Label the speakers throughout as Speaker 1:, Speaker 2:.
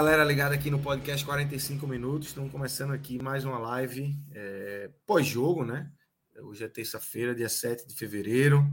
Speaker 1: Galera, ligada aqui no podcast 45 minutos. Estamos começando aqui mais uma live é, pós-jogo, né? Hoje é terça-feira, dia 7 de fevereiro.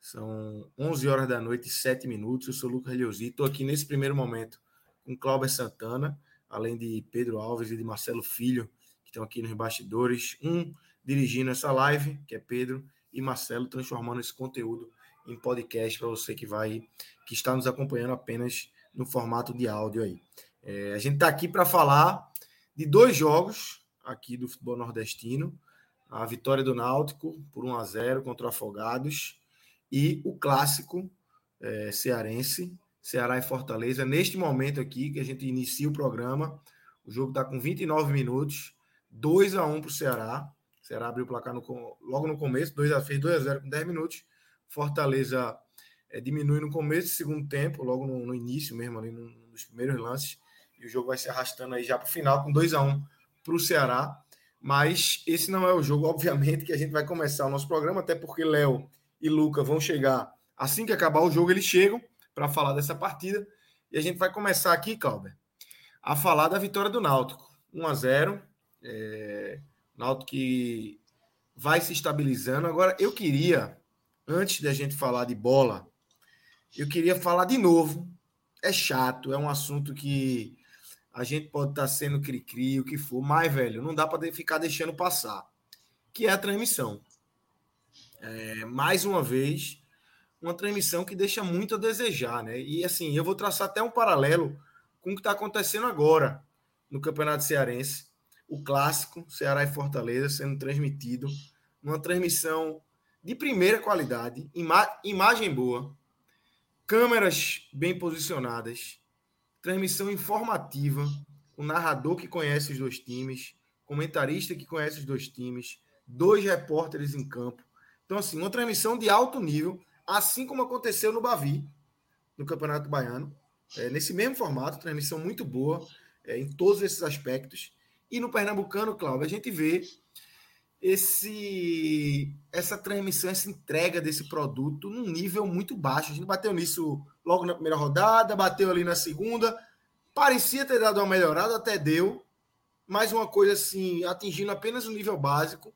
Speaker 1: São 11 horas da noite e 7 minutos. Eu sou o Lucas Leuzi. Estou aqui nesse primeiro momento com Cláudio Santana, além de Pedro Alves e de Marcelo Filho, que estão aqui nos bastidores. Um dirigindo essa live, que é Pedro, e Marcelo transformando esse conteúdo em podcast para você que vai, que está nos acompanhando apenas no formato de áudio aí. É, a gente está aqui para falar de dois jogos aqui do futebol nordestino. A vitória do Náutico por 1 a 0 contra o Afogados e o clássico é, cearense, Ceará e Fortaleza. Neste momento aqui que a gente inicia o programa, o jogo está com 29 minutos, 2 a 1 para o Ceará. O Ceará abriu o placar no, logo no começo, 2 a, fez 2 a 0 com 10 minutos. Fortaleza é, diminui no começo do segundo tempo, logo no, no início mesmo, ali no, nos primeiros lances, o jogo vai se arrastando aí já para o final, com 2 a 1 para o Ceará. Mas esse não é o jogo, obviamente, que a gente vai começar o nosso programa, até porque Léo e Luca vão chegar assim que acabar o jogo, eles chegam para falar dessa partida. E a gente vai começar aqui, Calber, a falar da vitória do Náutico. 1 a 0 é... Náutico que vai se estabilizando. Agora, eu queria, antes da gente falar de bola, eu queria falar de novo. É chato, é um assunto que a gente pode estar sendo cri-cri, o que for, mas, velho, não dá para ficar deixando passar. Que é a transmissão. É, mais uma vez, uma transmissão que deixa muito a desejar, né? E assim, eu vou traçar até um paralelo com o que está acontecendo agora no Campeonato Cearense. O clássico, Ceará e Fortaleza, sendo transmitido, numa transmissão de primeira qualidade, ima imagem boa, câmeras bem posicionadas, transmissão informativa, o narrador que conhece os dois times, comentarista que conhece os dois times, dois repórteres em campo. Então, assim, uma transmissão de alto nível, assim como aconteceu no Bavi, no Campeonato Baiano, é, nesse mesmo formato, transmissão muito boa é, em todos esses aspectos. E no Pernambucano, Cláudio, a gente vê esse essa transmissão, essa entrega desse produto num nível muito baixo. A gente bateu nisso logo na primeira rodada, bateu ali na segunda. Parecia ter dado uma melhorada, até deu. Mais uma coisa assim, atingindo apenas o nível básico.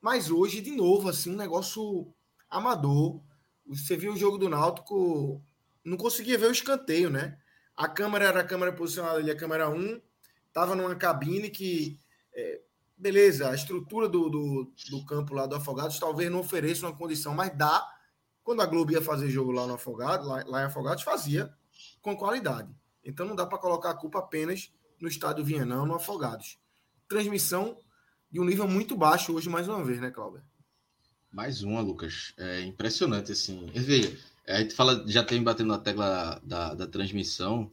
Speaker 1: Mas hoje, de novo, assim, um negócio amador. Você viu o jogo do Náutico, não conseguia ver o escanteio, né? A câmera era a câmera posicionada ali, a câmera 1, estava numa cabine que é, beleza, a estrutura do, do, do, campo lá do Afogados talvez não ofereça uma condição, mas dá. Quando a Globo ia fazer jogo lá no Afogados, lá, lá em Afogados, fazia com qualidade. Então não dá para colocar a culpa apenas no estádio Vienão, no Afogados. Transmissão de um nível muito baixo hoje, mais uma vez, né, Cláudio?
Speaker 2: Mais uma, Lucas. É impressionante, assim. Veja, a gente fala, já tem batendo na tecla da, da transmissão,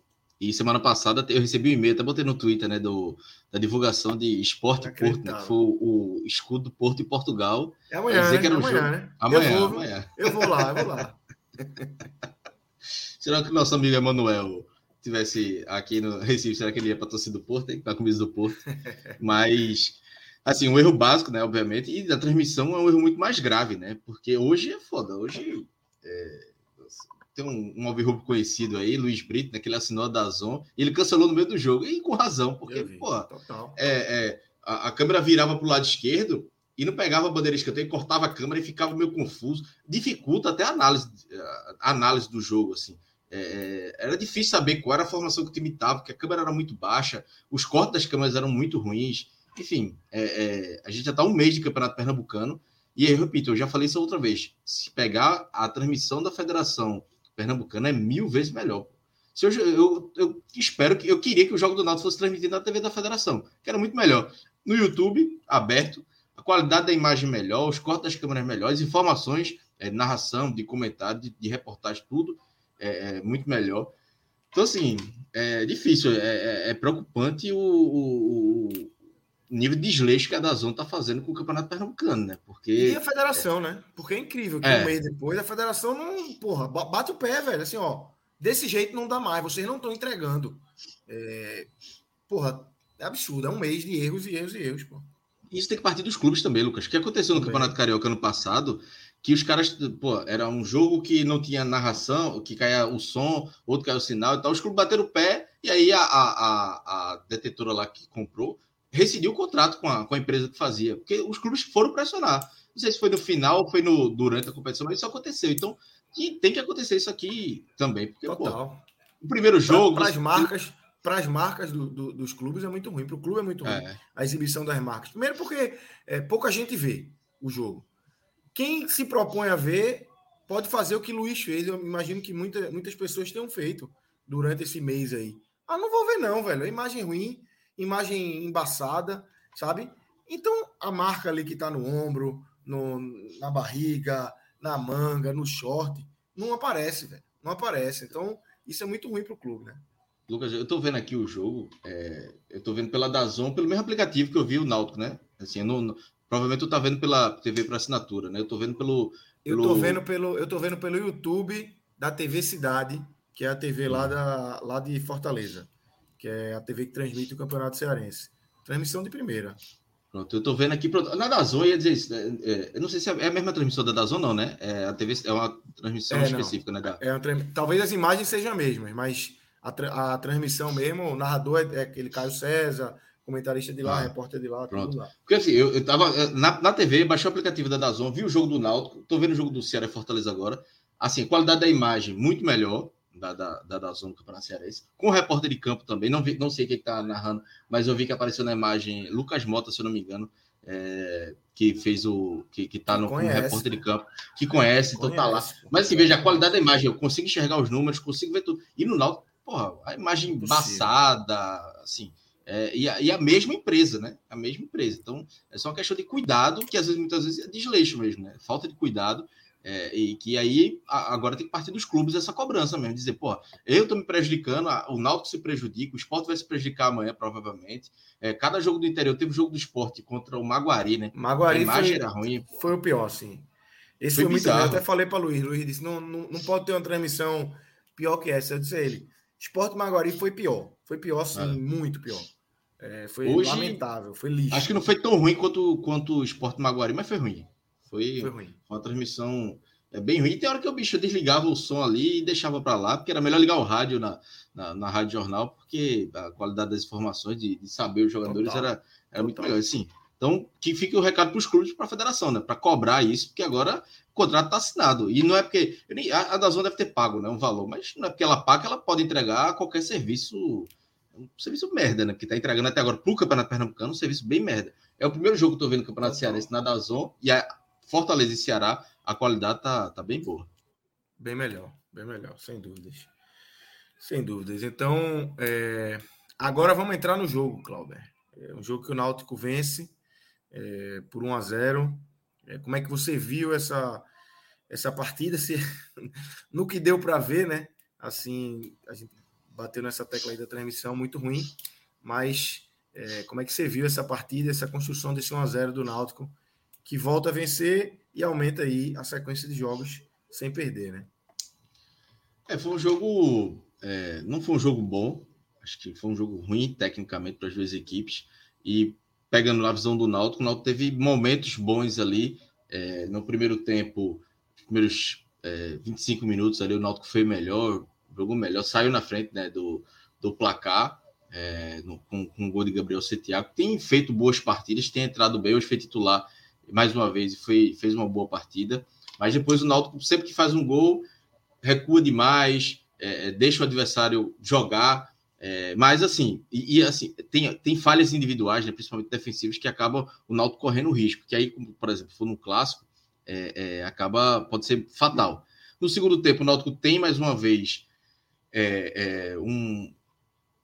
Speaker 2: e semana passada eu recebi um e-mail, até botei no Twitter, né, do, da divulgação de Esporte Porto, né, que foi o, o escudo Porto e Portugal.
Speaker 1: É amanhã, né?
Speaker 2: Que era
Speaker 1: um
Speaker 2: amanhã,
Speaker 1: jogo...
Speaker 2: né? Amanhã,
Speaker 1: eu vou,
Speaker 2: amanhã.
Speaker 1: Eu vou lá, eu vou lá.
Speaker 2: será que nosso amigo Emanuel tivesse aqui no Recife, será que ele ia para a torcida do Porto, para a camisa do Porto? Mas, assim, um erro básico, né, obviamente, e da transmissão é um erro muito mais grave, né, porque hoje é foda, hoje... É tem um, um alvirrubro conhecido aí, Luiz Brito, né, que ele assinou a Dazon, e ele cancelou no meio do jogo, e com razão, porque, pô, é, é, a, a, câmera virava para o lado esquerdo e não pegava a bandeira escanteio, cortava a câmera e ficava meio confuso, dificulta até a análise, a análise do jogo, assim. É, é, era difícil saber qual era a formação que o time estava, porque a câmera era muito baixa, os cortes das câmeras eram muito ruins, enfim, é, é, a gente já está um mês de campeonato pernambucano, E eu repito, eu já falei isso outra vez. Se pegar a transmissão da Federação Pernambucana, é mil vezes melhor. Se eu, eu, eu espero que eu queria que o jogo do Náutico fosse transmitido na TV da Federação, que era muito melhor. No YouTube, aberto, a qualidade da imagem melhor, os cortes das câmeras melhores, informações, é, narração, de comentário, de, de reportagem, tudo é, é, muito melhor. Então, assim, é difícil, é, é, é preocupante o, o, nível de desleixo que a Dazon está fazendo com o Campeonato Pernambucano, né? Porque...
Speaker 1: E a federação, né? Porque é incrível que um mês depois a federação não, porra, bate o pé, velho, assim, ó, desse jeito não dá mais, vocês não estão entregando. É, porra, é absurdo, é um mês de erros e erros e erros, pô.
Speaker 2: Isso tem que partir dos clubes também, Lucas. O que aconteceu no também. Campeonato Carioca ano passado que os caras, pô, era um jogo que não tinha narração, que caía o som, outro caía o sinal e tal. Os clubes bateram o pé e aí a, a, a, a detetora lá que comprou rescindiu o contrato com a, com a empresa que fazia, porque os clubes foram pressionar. Não sei se foi no final ou foi no, durante a competição, mas isso aconteceu. Então, tem que acontecer isso aqui também, porque, Total. pô, o primeiro jogo.
Speaker 1: Para as marcas, para as marcas do, do, dos clubes é muito ruim, para o clube é muito ruim é. a exibição das marcas. Primeiro, porque é, pouca gente vê o jogo quem se propõe a ver pode fazer o que Luiz fez. Eu imagino que muita, muitas pessoas tenham feito durante esse mês aí. Ah, não vou ver, não, velho. Imagem ruim, imagem embaçada, sabe? Então, a marca ali que tá no ombro, no, na barriga, na manga, no short, não aparece, velho. Não aparece. Então, isso é muito ruim pro clube, né?
Speaker 2: Lucas, eu tô vendo aqui o jogo, é, eu tô vendo pela Dazon, pelo mesmo aplicativo que eu vi o Náutico, né? Assim, eu não, Provavelmente tu tá vendo pela TV para assinatura, né? Eu tô vendo pelo,
Speaker 1: pelo, Eu tô vendo pelo. Eu tô vendo pelo YouTube da TV Cidade, que é a TV lá, da, lá de Fortaleza. Que é a TV que transmite o Campeonato Cearense. Transmissão de primeira.
Speaker 2: Pronto, eu tô vendo aqui. Na Dazon ia dizer isso. É, é, eu não sei se é a mesma transmissão da Dazon, não, né? É, a TV, é uma transmissão é, específica, né? Da...
Speaker 1: É uma, talvez as imagens sejam as mesmas, mas a, a transmissão mesmo, o narrador é, é aquele Caio César, comentarista de lá, ah, repórter de lá,
Speaker 2: pronto. Lá. Porque assim, eu, eu tava eh, na, na TV, baixei o aplicativo da Dazon, vi o jogo do Náutico, tô vendo o jogo do Ceará e Fortaleza agora. Assim, qualidade da imagem muito melhor da, da, da Dazon do Campeonato Cearense. Com o repórter de campo também, não, vi, não sei quem está narrando, mas eu vi que apareceu na imagem Lucas Mota, se eu não me engano, é, que fez o. que, que tá no repórter de campo, que conhece, então tá lá. Mas assim, veja, a qualidade da imagem, eu consigo enxergar os números, consigo ver tudo. E no Náutico, porra, a imagem embaçada, assim é, e, a, e, a, mesma empresa, né? A mesma empresa. Então, é só uma questão de cuidado, que às vezes, muitas vezes, é desleixo mesmo, né? Falta de cuidado. É, e que aí a, agora tem que partir dos clubes essa cobrança mesmo, dizer, pô, eu tô me prejudicando, a, o Náutico se prejudica, o esporte vai se prejudicar amanhã, provavelmente. É, cada jogo do interior teve o jogo do esporte contra o Maguari, né?
Speaker 1: Maguari foi, era ruim. Foi o pior, sim. Esse foi, foi muito. Eu até falei para Luiz, Luiz disse: não, não, não pode ter uma transmissão pior que essa. Eu disse a ele: Esporte Maguari foi pior. Foi pior, sim, é. muito pior. É, foi Hoje, lamentável, foi lixo.
Speaker 2: Acho que não foi tão ruim quanto, quanto o Esporte Maguari, mas foi ruim. Foi, foi ruim. uma transmissão é bem ruim. E tem hora que o bicho desligava o som ali e deixava para lá, porque era melhor ligar o rádio na, na, na Rádio Jornal, porque a qualidade das informações, de, de saber os jogadores, Total. era, era muito melhor. Assim, então, que fique o recado para os clubes para a federação, né? Para cobrar isso, porque agora o contrato está assinado. E não é porque. A, a Dazon deve ter pago né, um valor, mas não é porque ela paga, ela pode entregar qualquer serviço um serviço merda, né? Que tá entregando até agora pro Campeonato Pernambucano um serviço bem merda. É o primeiro jogo que eu tô vendo no Campeonato Cearense na Dazon e a Fortaleza e Ceará, a qualidade tá, tá bem boa.
Speaker 1: Bem melhor, bem melhor, sem dúvidas. Sem dúvidas. Então, é... agora vamos entrar no jogo, Clauber. É um jogo que o Náutico vence é, por 1 a 0 é, Como é que você viu essa, essa partida? Se... no que deu para ver, né? Assim, a gente bateu nessa tecla aí da transmissão, muito ruim. Mas é, como é que você viu essa partida, essa construção desse 1x0 do Náutico, que volta a vencer e aumenta aí a sequência de jogos sem perder, né?
Speaker 2: É, foi um jogo. É, não foi um jogo bom, acho que foi um jogo ruim tecnicamente para as duas equipes. E pegando a visão do Náutico, o Náutico teve momentos bons ali. É, no primeiro tempo, primeiros é, 25 minutos ali, o Náutico foi melhor, jogou melhor, saiu na frente né, do, do placar, é, no, com, com o gol de Gabriel Setiago. Tem feito boas partidas, tem entrado bem, hoje foi titular mais uma vez e foi, fez uma boa partida. Mas depois o Náutico, sempre que faz um gol, recua demais, é, é deixa o adversário jogar. É, mas assim, e, e, assim, tem, tem falhas individuais, né, principalmente defensivas, que acabam o Náutico correndo risco. Que aí, por exemplo, for no clássico, é, é, acaba pode ser fatal. No segundo tempo, o Náutico tem mais uma vez é, é, um,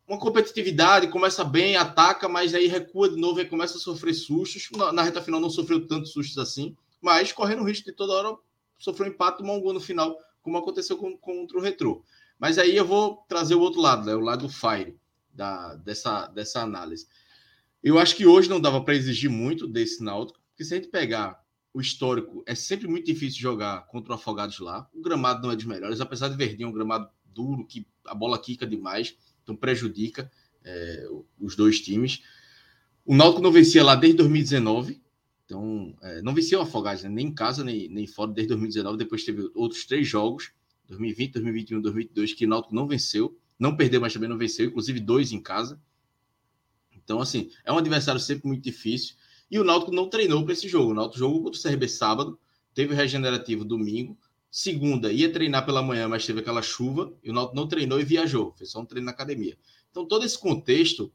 Speaker 2: uma competitividade, começa bem, ataca, mas aí recua de novo e começa a sofrer sustos. Na, na, reta final não sofreu tantos sustos assim, mas correndo o risco de toda hora sofrer um empate, tomar um gol no final, como aconteceu com, contra o Retrô. Mas aí eu vou trazer o outro lado, né, o lado do Fire, da, dessa, dessa análise. Eu acho que hoje não dava para exigir muito desse Náutico, porque se a gente pegar o histórico, é sempre muito difícil jogar contra o Afogados lá. O gramado não é dos melhores, apesar de Verdinho é um gramado duro, que a bola quica demais, então prejudica é, os dois times. O Náutico não vencia lá desde 2019, então é, não vencia o Afogados, né? nem em casa, nem, nem fora, desde 2019. Depois teve outros três jogos, 2020, 2021, 2022, que o Náutico não venceu, não perdeu, mas também não venceu, inclusive dois em casa. Então, assim, é um adversário sempre muito difícil. E o Náutico não treinou para esse jogo. O Náutico jogou contra o CRB sábado, teve o regenerativo domingo. Segunda, ia treinar pela manhã, mas teve aquela chuva. E o Náutico não treinou e viajou. Fez só um treino na academia. Então, todo esse contexto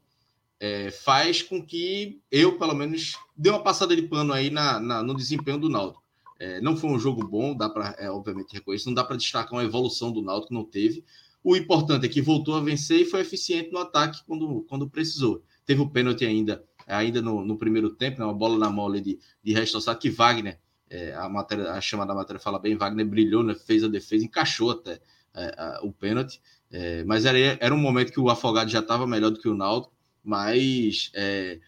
Speaker 2: é, faz com que eu, pelo menos, dê uma passada de pano aí na, na no desempenho do Náutico. É, não foi um jogo bom, dá para, é, obviamente, reconhecer. Não dá para destacar uma evolução do Náutico, não teve. O importante é que voltou a vencer e foi eficiente no ataque quando, quando precisou. Teve o pênalti ainda ainda no, no primeiro tempo, né, uma bola na mole de, de Resto que Wagner, é, a, matéria, a chamada matéria fala bem, Wagner brilhou, né, fez a defesa, encaixou até é, a, o pênalti, é, mas era, era um momento que o Afogado já estava melhor do que o Náutico, mas, é,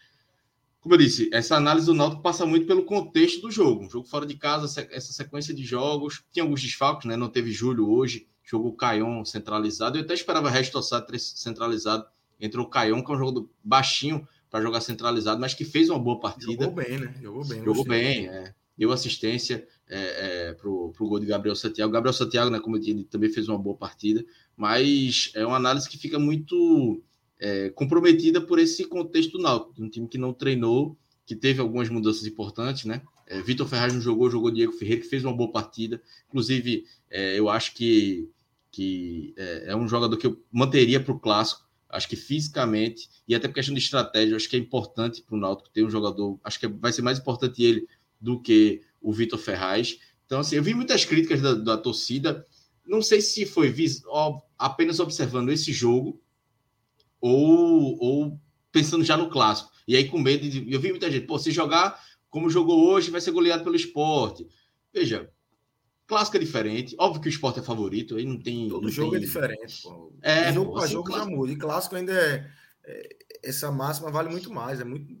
Speaker 2: como eu disse, essa análise do Náutico passa muito pelo contexto do jogo, um jogo fora de casa, essa sequência de jogos, tinha alguns desfalques, né, não teve Júlio hoje, jogou o Caion centralizado, eu até esperava Resto centralizado, entrou o Caion, que é um jogo baixinho, para jogar centralizado, mas que fez uma boa partida.
Speaker 1: Jogou bem, né?
Speaker 2: Jogou bem. Jogou bem, é. Deu assistência é, é, para o gol de Gabriel Santiago. Gabriel Santiago, né, como eu disse, também fez uma boa partida, mas é uma análise que fica muito é, comprometida por esse contexto Náutico, um time que não treinou, que teve algumas mudanças importantes, né? É, Vitor Ferraz não jogou, jogou Diego Ferreira, que fez uma boa partida. Inclusive, é, eu acho que, que é, é, um jogador que eu manteria para o clássico. Acho que fisicamente e até por questão de estratégia, acho que é importante para o Náutico ter um jogador. Acho que vai ser mais importante ele do que o Vitor Ferraz. Então, assim, eu vi muitas críticas da, da torcida. Não sei se foi ó, apenas observando esse jogo ou, ou pensando já no clássico. E aí, com medo de. Eu vi muita gente, pô, se jogar como jogou hoje, vai ser goleado pelo esporte. Veja, Clássico é diferente. Óbvio que o esporte é favorito, aí não tem.
Speaker 1: Todo
Speaker 2: não
Speaker 1: jogo
Speaker 2: tem...
Speaker 1: é diferente. Pô.
Speaker 2: É,
Speaker 1: jogo
Speaker 2: para
Speaker 1: assim, jogo clássico... já muda. E clássico ainda é, é, Essa máxima vale muito mais, é muito,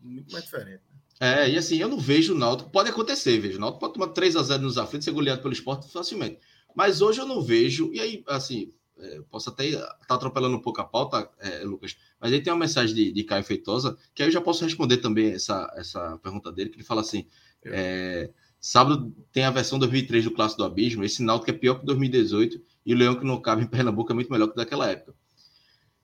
Speaker 1: muito mais diferente. Né?
Speaker 2: É, e assim, eu não vejo o Náutico. Pode acontecer, vejo. O Náutico pode tomar 3 a 0 nos aflitos e ser goleado pelo esporte facilmente. Mas hoje eu não vejo. E aí, assim, é, posso até estar tá atropelando um pouco a pauta, é, Lucas, mas aí tem uma mensagem de, de Caio Feitosa, que aí eu já posso responder também essa, essa pergunta dele, que ele fala assim. É, Sábado tem a versão 2003 do Clássico do Abismo. Esse Náutico é pior que 2018 e o Leão que não cabe em Pernambuco é muito melhor que daquela época.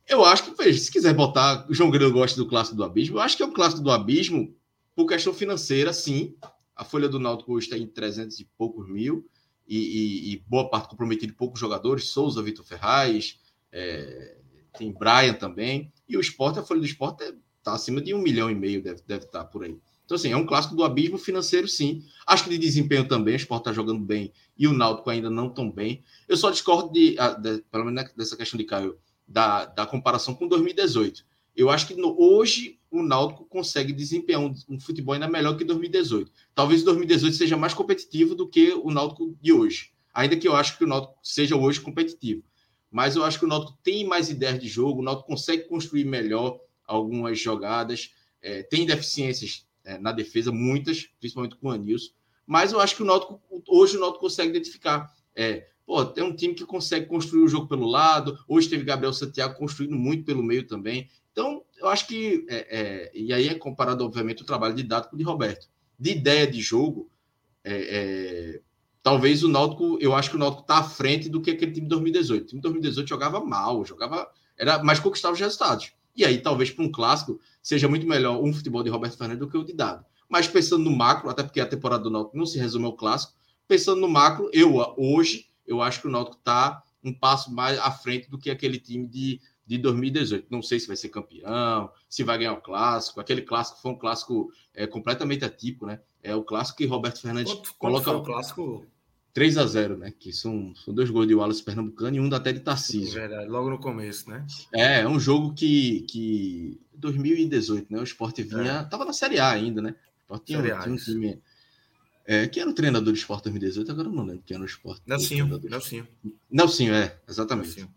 Speaker 2: Eu acho que, veja, se quiser botar o João Grilo gosta do Clássico do Abismo, eu acho que é o Clássico do Abismo por questão financeira, sim. A folha do Náutico está em 300 e poucos mil e, e, e boa parte comprometida de poucos jogadores. Souza, Vitor Ferraz, é, tem Brian também. E o esporte, a folha do esporte está é, acima de um milhão e meio, deve, deve estar tá por aí. Então, assim, é um clássico do abismo financeiro, sim. Acho que de desempenho também, o Sport está jogando bem e o Náutico ainda não tão bem. Eu só discordo, de, de, pelo menos dessa questão de Caio, da, da comparação com 2018. Eu acho que no, hoje o Náutico consegue desempenhar um, um, futebol ainda melhor que 2018. Talvez 2018 seja mais competitivo do que o Náutico de hoje. Ainda que eu acho que o Náutico seja hoje competitivo. Mas eu acho que o Náutico tem mais ideias de jogo, o Náutico consegue construir melhor algumas jogadas, é, tem deficiências é, na defesa, muitas, principalmente com o Anilson. Mas eu acho que o Náutico, hoje o Náutico consegue identificar. É, pô, tem um time que consegue construir o jogo pelo lado. Hoje teve Gabriel Santiago construindo muito pelo meio também. Então, eu acho que. É, é, e aí é comparado, obviamente, o trabalho didático de Roberto. De ideia de jogo, é, é, talvez o Náutico. Eu acho que o Náutico está à frente do que aquele time de 2018. O time de 2018 jogava mal, jogava. Era, mas conquistava os resultados. E aí, talvez para um clássico, seja muito melhor um futebol de Roberto Fernandes do que o de Dado. Mas pensando no macro, até porque a temporada do Náutico não se resume ao clássico, pensando no macro, eu hoje, eu acho que o Náutico está um passo mais à frente do que aquele time de, de 2018. Não sei se vai ser campeão, se vai ganhar o clássico. Aquele clássico foi um clássico é, completamente atípico, né? é o clássico que Roberto Fernandes
Speaker 1: quanto, coloca. Quanto o clássico?
Speaker 2: 3 a 0 né? Que são, são dois gols de Wallace Pernambucano e um até de Tarcísio.
Speaker 1: É verdade, logo no começo, né?
Speaker 2: É, é um jogo que, que 2018, né? O Sport vinha. É. Tava na Série A ainda, né? O Sport tinha, tinha um time. É, quem era o treinador do Sport 2018? Agora eu não lembro quem era o Sport.
Speaker 1: Nelsinho. Nelsinho.
Speaker 2: Nelsinho, é, exatamente. Nelsinho.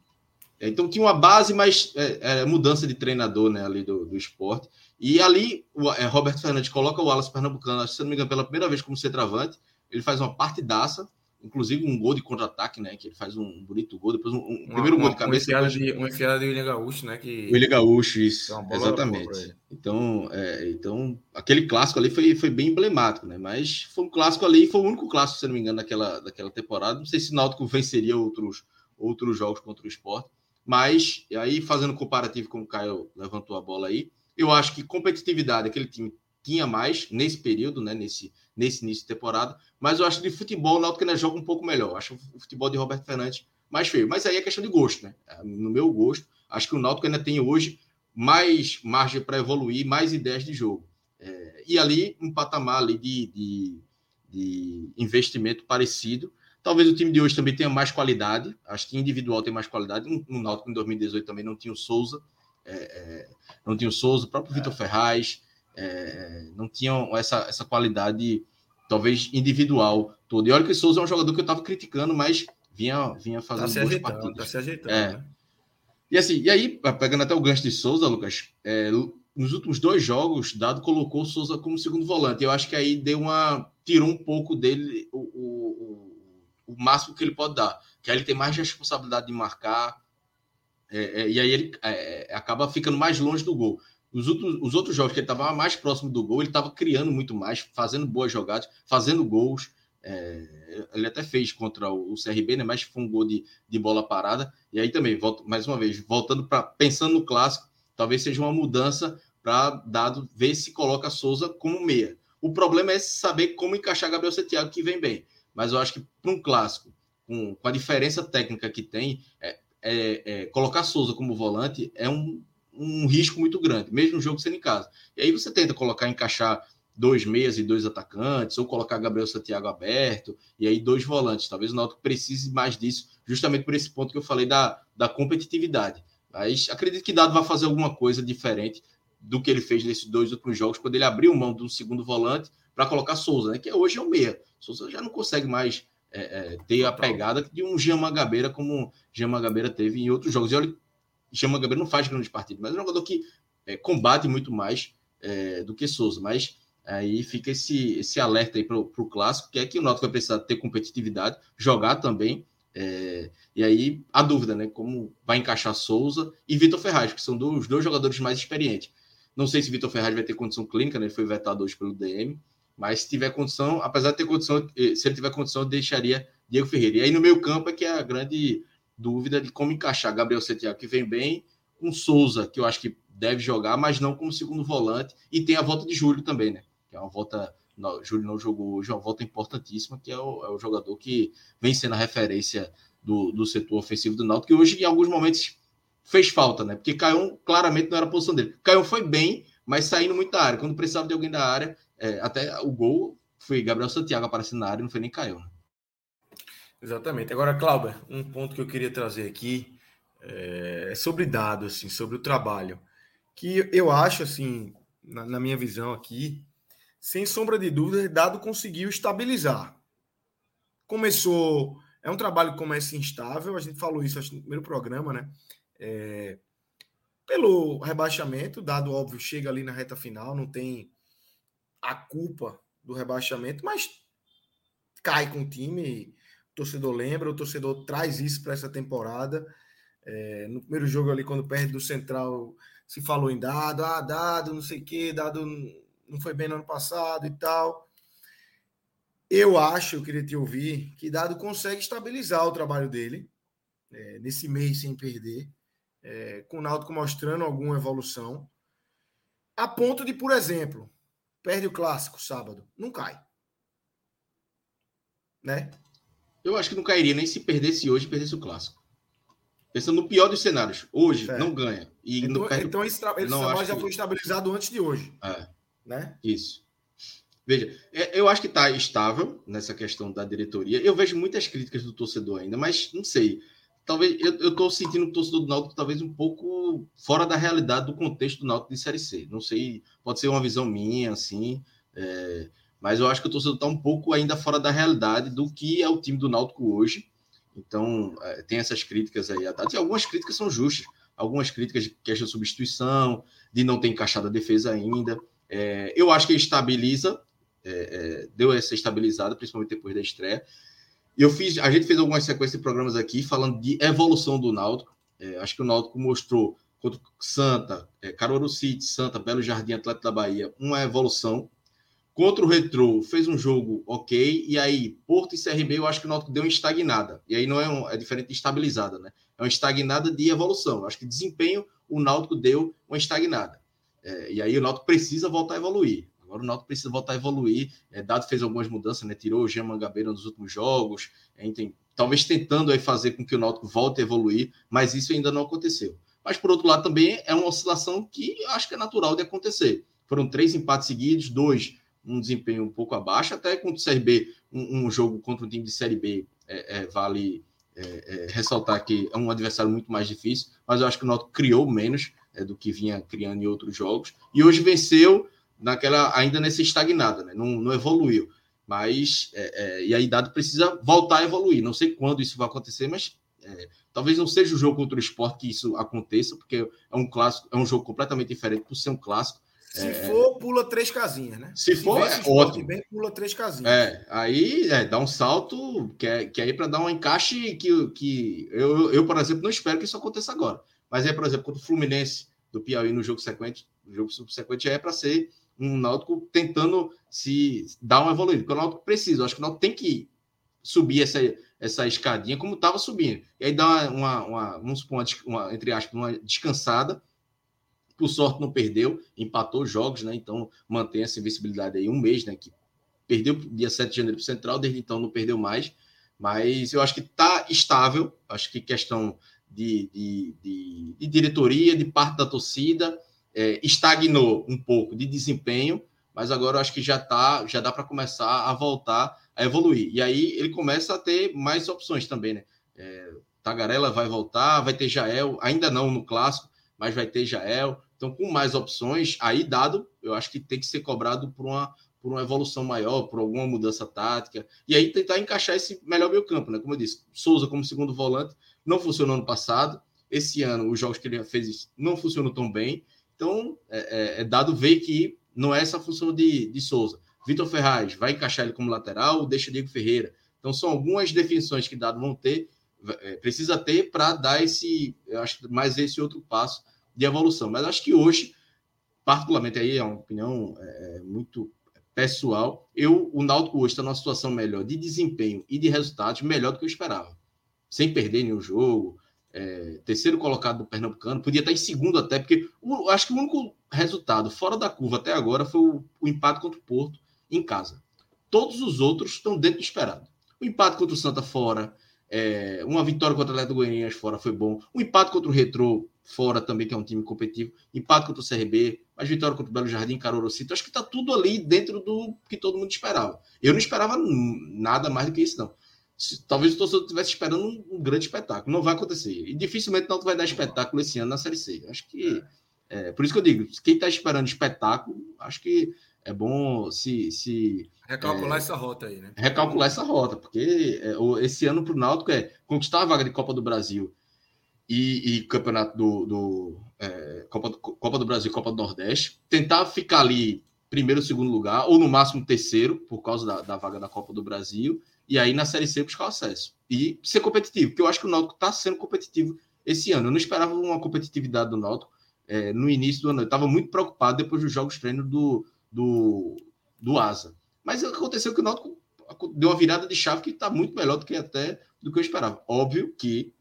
Speaker 2: É, então tinha uma base, mas é, é, mudança de treinador né, ali do, do esporte. E ali o é, Roberto Fernandes coloca o Wallace Pernambucano, se não me engano, pela primeira vez como centroavante. Ele faz uma partidaça inclusive um gol de contra-ataque, né? Que ele faz um bonito gol, depois um, um uma, primeiro gol de cabeça.
Speaker 1: Uma enfiada, de, uma enfiada de William Gaúcho, né? Que...
Speaker 2: William Gaúcho, isso. Exatamente. Então, é, então, aquele clássico ali foi, foi bem emblemático, né? Mas foi um clássico ali, foi o único clássico, se não me engano, daquela, daquela temporada. Não sei se o Náutico venceria outros, outros jogos contra o esporte. Mas, aí, fazendo comparativo com o Caio levantou a bola aí, eu acho que competitividade aquele time tinha mais nesse período, né? Nesse, nesse início de temporada mas eu acho que de futebol o Náutico ainda joga um pouco melhor. Eu acho o futebol de Roberto Fernandes mais feio. Mas aí é questão de gosto, né? No meu gosto, acho que o Náutico ainda tem hoje mais margem para evoluir, mais ideias de jogo. É, e ali, um patamar ali de, de, de, investimento parecido. Talvez o time de hoje também tenha mais qualidade. Acho que individual tem mais qualidade. No Náutico, em 2018, também não tinha o Souza. É, é, não tinha o Souza, o próprio Vitor Ferraz. É, não tinham essa, essa qualidade talvez individual todo. E olha que Souza é um jogador que eu estava criticando, mas vinha, vinha fazendo tá
Speaker 1: se boas ajeitando, partidas. Tá se ajeitando,
Speaker 2: é. né? E assim, e aí, pegando até o gancho de Souza, Lucas, é, nos últimos dois jogos, Dado colocou o Souza como segundo volante. Eu acho que aí deu uma. tirou um pouco dele o, o, o, máximo que ele pode dar. Que aí ele tem mais responsabilidade de marcar. É, é, e aí ele é, acaba ficando mais longe do gol. Os outros, os outros jogos que ele estava mais próximo do gol, ele estava criando muito mais, fazendo boas jogadas, fazendo gols. É, ele até fez contra o, o, CRB, né? Mas foi um gol de, de bola parada. E aí também, volto, mais uma vez, voltando para pensando no clássico, talvez seja uma mudança para dado ver se coloca Souza como meia. O problema é saber como encaixar Gabriel Santiago, que vem bem. Mas eu acho que para um clássico, com, com, a diferença técnica que tem, é, é, é, colocar Souza como volante é um, um risco muito grande, mesmo o jogo sendo em casa. E aí você tenta colocar, encaixar dois meias e dois atacantes, ou colocar Gabriel Santiago aberto, e aí dois volantes. Talvez o Náutico precise mais disso, justamente por esse ponto que eu falei da, da competitividade. Mas acredito que Dado vai fazer alguma coisa diferente do que ele fez nesses dois últimos jogos, quando ele abriu mão de um segundo volante para colocar Souza, né? que hoje é o meia. Souza já não consegue mais é, é, ter a pegada de um Jean Magabeira como Jean Magabeira teve em outros jogos. E olha chama Gabriel não faz grandes partidas, mas é um jogador que é, combate muito mais é, do que Souza. Mas aí fica esse, esse alerta aí para o clássico, que é que o Náutico vai precisar ter competitividade, jogar também. É, e aí a dúvida, né? Como vai encaixar Souza e Vitor Ferraz, que são os dois jogadores mais experientes. Não sei se Vitor Ferraz vai ter condição clínica, né? Ele foi vetado hoje pelo DM, mas se tiver condição, apesar de ter condição, eh, se ele tiver condição, eu deixaria Diego Ferreira. E aí no meio campo é que é a grande dúvida de como encaixar Gabriel Santiago, que vem bem, com Souza, que eu acho que deve jogar, mas não como segundo volante. E tem a volta de Júlio também, né? Que é uma volta. Não, Júlio não jogou hoje, é uma volta importantíssima, que é o, é o jogador que vem sendo a referência do, do setor ofensivo do Náutico, que hoje, em alguns momentos, fez falta, né? Porque Caio claramente não era a posição dele. Caio foi bem, mas saindo muito da área. Quando precisava de alguém da área, é, até o gol foi Gabriel Santiago aparecendo na área, não foi nem Caio. Né?
Speaker 1: Exatamente. Agora, Cláudio, um ponto que eu queria trazer aqui é sobre dados, assim, sobre o trabalho, que eu acho, assim, na, na minha visão aqui, sem sombra de dúvida, dado conseguiu estabilizar. Começou, é um trabalho que começa instável, a gente falou isso acho, no primeiro programa, né? É, pelo rebaixamento, dado óbvio, chega ali na reta final, não tem a culpa do rebaixamento, mas cai com o time torcedor lembra, o torcedor traz isso para essa temporada. É, no primeiro jogo ali, quando perde do Central, se falou em dado, ah, dado, não sei o quê, dado não foi bem no ano passado e tal. Eu acho, eu queria te ouvir, que Dado consegue estabilizar o trabalho dele é, nesse mês sem perder, é, com o Náutico mostrando alguma evolução, a ponto de, por exemplo, perde o clássico sábado, não cai. Né?
Speaker 2: Eu acho que não cairia nem se perdesse hoje, perdesse o clássico. Pensando no pior dos cenários. Hoje, não ganha.
Speaker 1: E então, perde... então esse, tra esse trabalho já que... foi estabilizado antes de hoje.
Speaker 2: É.
Speaker 1: Né?
Speaker 2: Isso. Veja, é, eu acho que está estável nessa questão da diretoria. Eu vejo muitas críticas do torcedor ainda, mas não sei. Talvez eu estou sentindo o torcedor do Náutico talvez um pouco fora da realidade do contexto do Náutico de Série C. Não sei, pode ser uma visão minha, assim, é, mas eu acho que o torcedor está um pouco ainda fora da realidade do que é o time do Náutico hoje. Então, é, tem essas críticas aí. E algumas críticas são justas. Algumas críticas de questão de substituição, de não ter encaixado a defesa ainda. É, eu acho que estabiliza é, é, deu essa estabilizada, principalmente depois da estreia. Eu fiz, a gente fez algumas sequências de programas aqui falando de evolução do Náutico. É, acho que o Náutico mostrou contra Santa, é, Caruaru City, Santa, Belo Jardim, Atlético da Bahia, uma evolução. Contra o Retro, fez um jogo ok. E aí, Porto e CRB, eu acho que o Náutico deu uma estagnada. E aí não é, um, é diferente de estabilizada, né? É uma estagnada de evolução. Eu acho que desempenho, o Náutico deu uma estagnada. É, e aí o Náutico precisa voltar a evoluir. Agora o Náutico precisa voltar a evoluir. É, Dado fez algumas mudanças, né? Tirou o Jean Mangabeira nos últimos jogos. É, tem, talvez tentando aí fazer com que o Náutico volte a evoluir, mas isso ainda não aconteceu. Mas, por outro lado, também é uma oscilação que acho que é natural de acontecer. Foram três empates seguidos, dois um desempenho um pouco abaixo, até contra o CRB, um, um jogo contra um time de Série B é, é, vale é, é, ressaltar que é um adversário muito mais difícil, mas eu acho que o Náutico criou menos do que vinha criando em outros jogos, e hoje venceu naquela ainda nessa estagnada, né? não, não evoluiu. Mas é, é, e aí dado precisa voltar a evoluir. Não sei quando isso vai acontecer, mas é, talvez não seja o jogo contra o esporte que isso aconteça, porque é um clássico, é um jogo completamente diferente por ser um clássico.
Speaker 1: Se é, for, pula três casinhas, né?
Speaker 2: Se, se for, é ótimo.
Speaker 1: Bem, pula três casinhas.
Speaker 2: É, aí é, dá um salto que é, que é aí para dar um encaixe que, que eu, eu, por exemplo, não espero que isso aconteça agora. Mas é, por exemplo, contra o Fluminense do Piauí no jogo sequente, o jogo subsequente é para ser um Náutico tentando se dar uma evoluída, porque o Náutico precisa, acho que o Náutico tem que subir essa, essa escadinha como estava subindo. E aí dá uma, uma, vamos supor, uma, uma, entre aspas, uma descansada. Por sorte não perdeu, empatou jogos, né? Então mantém essa invencibilidade aí um mês, né? Que perdeu dia 7 de janeiro para o Central, desde então não perdeu mais. Mas eu acho que está estável, acho que questão de, de, de, de diretoria, de parte da torcida, é, estagnou um pouco de desempenho, mas agora eu acho que já tá, já dá para começar a voltar a evoluir. E aí ele começa a ter mais opções também, né? É, Tagarela vai voltar, vai ter Jael, ainda não no clássico, mas vai ter Jael. Então, com mais opções, aí dado, eu acho que tem que ser cobrado por uma, por uma evolução maior, por alguma mudança tática. E aí tentar encaixar esse melhor meio campo, né? Como eu disse, Souza como segundo volante não funcionou no passado. Esse ano, os jogos que ele fez não funcionam tão bem. Então, é, é, é, dado ver que não é essa a função de, de Souza. Vitor Ferraz vai encaixar ele como lateral, deixa Diego Ferreira. Então, são algumas definições que dado vão ter, é, precisa ter para dar esse, eu acho, mais esse outro passo de evolução. Mas acho que hoje, particularmente aí, é uma opinião é, muito pessoal, eu, o Náutico hoje está numa situação melhor de desempenho e de resultados, melhor do que eu esperava. Sem perder nenhum jogo, é, terceiro colocado do Pernambucano, podia estar em segundo até, porque o, acho que o único resultado fora da curva até agora foi o, o empate contra o Porto em casa. Todos os outros estão dentro do esperado. O empate contra o Santa fora, é, uma vitória contra o Atlético Goianiense fora foi bom. O empate contra o Retro fora também, que é um time competitivo. Empate contra o CRB, mas vitória contra o Belo Jardim, Carorocito. Acho que está tudo ali dentro do que todo mundo esperava. Eu não esperava nada mais do que isso, não talvez o torcedor estivesse esperando um, um, grande espetáculo. Não vai acontecer. E dificilmente não vai dar espetáculo esse ano na Série C. Acho que. É, por isso que eu digo, quem está esperando espetáculo, acho que é bom se. se
Speaker 1: recalcular é, essa rota aí, né?
Speaker 2: Recalcular essa rota, porque é, esse ano para o Náutico é conquistar a vaga de Copa do Brasil e, e campeonato do. do é, Copa, do, Copa do Brasil Copa do Nordeste, tentar ficar ali primeiro, segundo lugar, ou no máximo terceiro, por causa da, da vaga da Copa do Brasil e aí na Série C buscar o acesso. E ser competitivo, porque eu acho que o Náutico está sendo competitivo esse ano. Eu não esperava uma competitividade do Náutico é, no início do ano. Eu estava muito preocupado depois dos jogos treino do, do, do Asa. Mas aconteceu que o Náutico deu uma virada de chave que está muito melhor do que até do que eu esperava. Óbvio que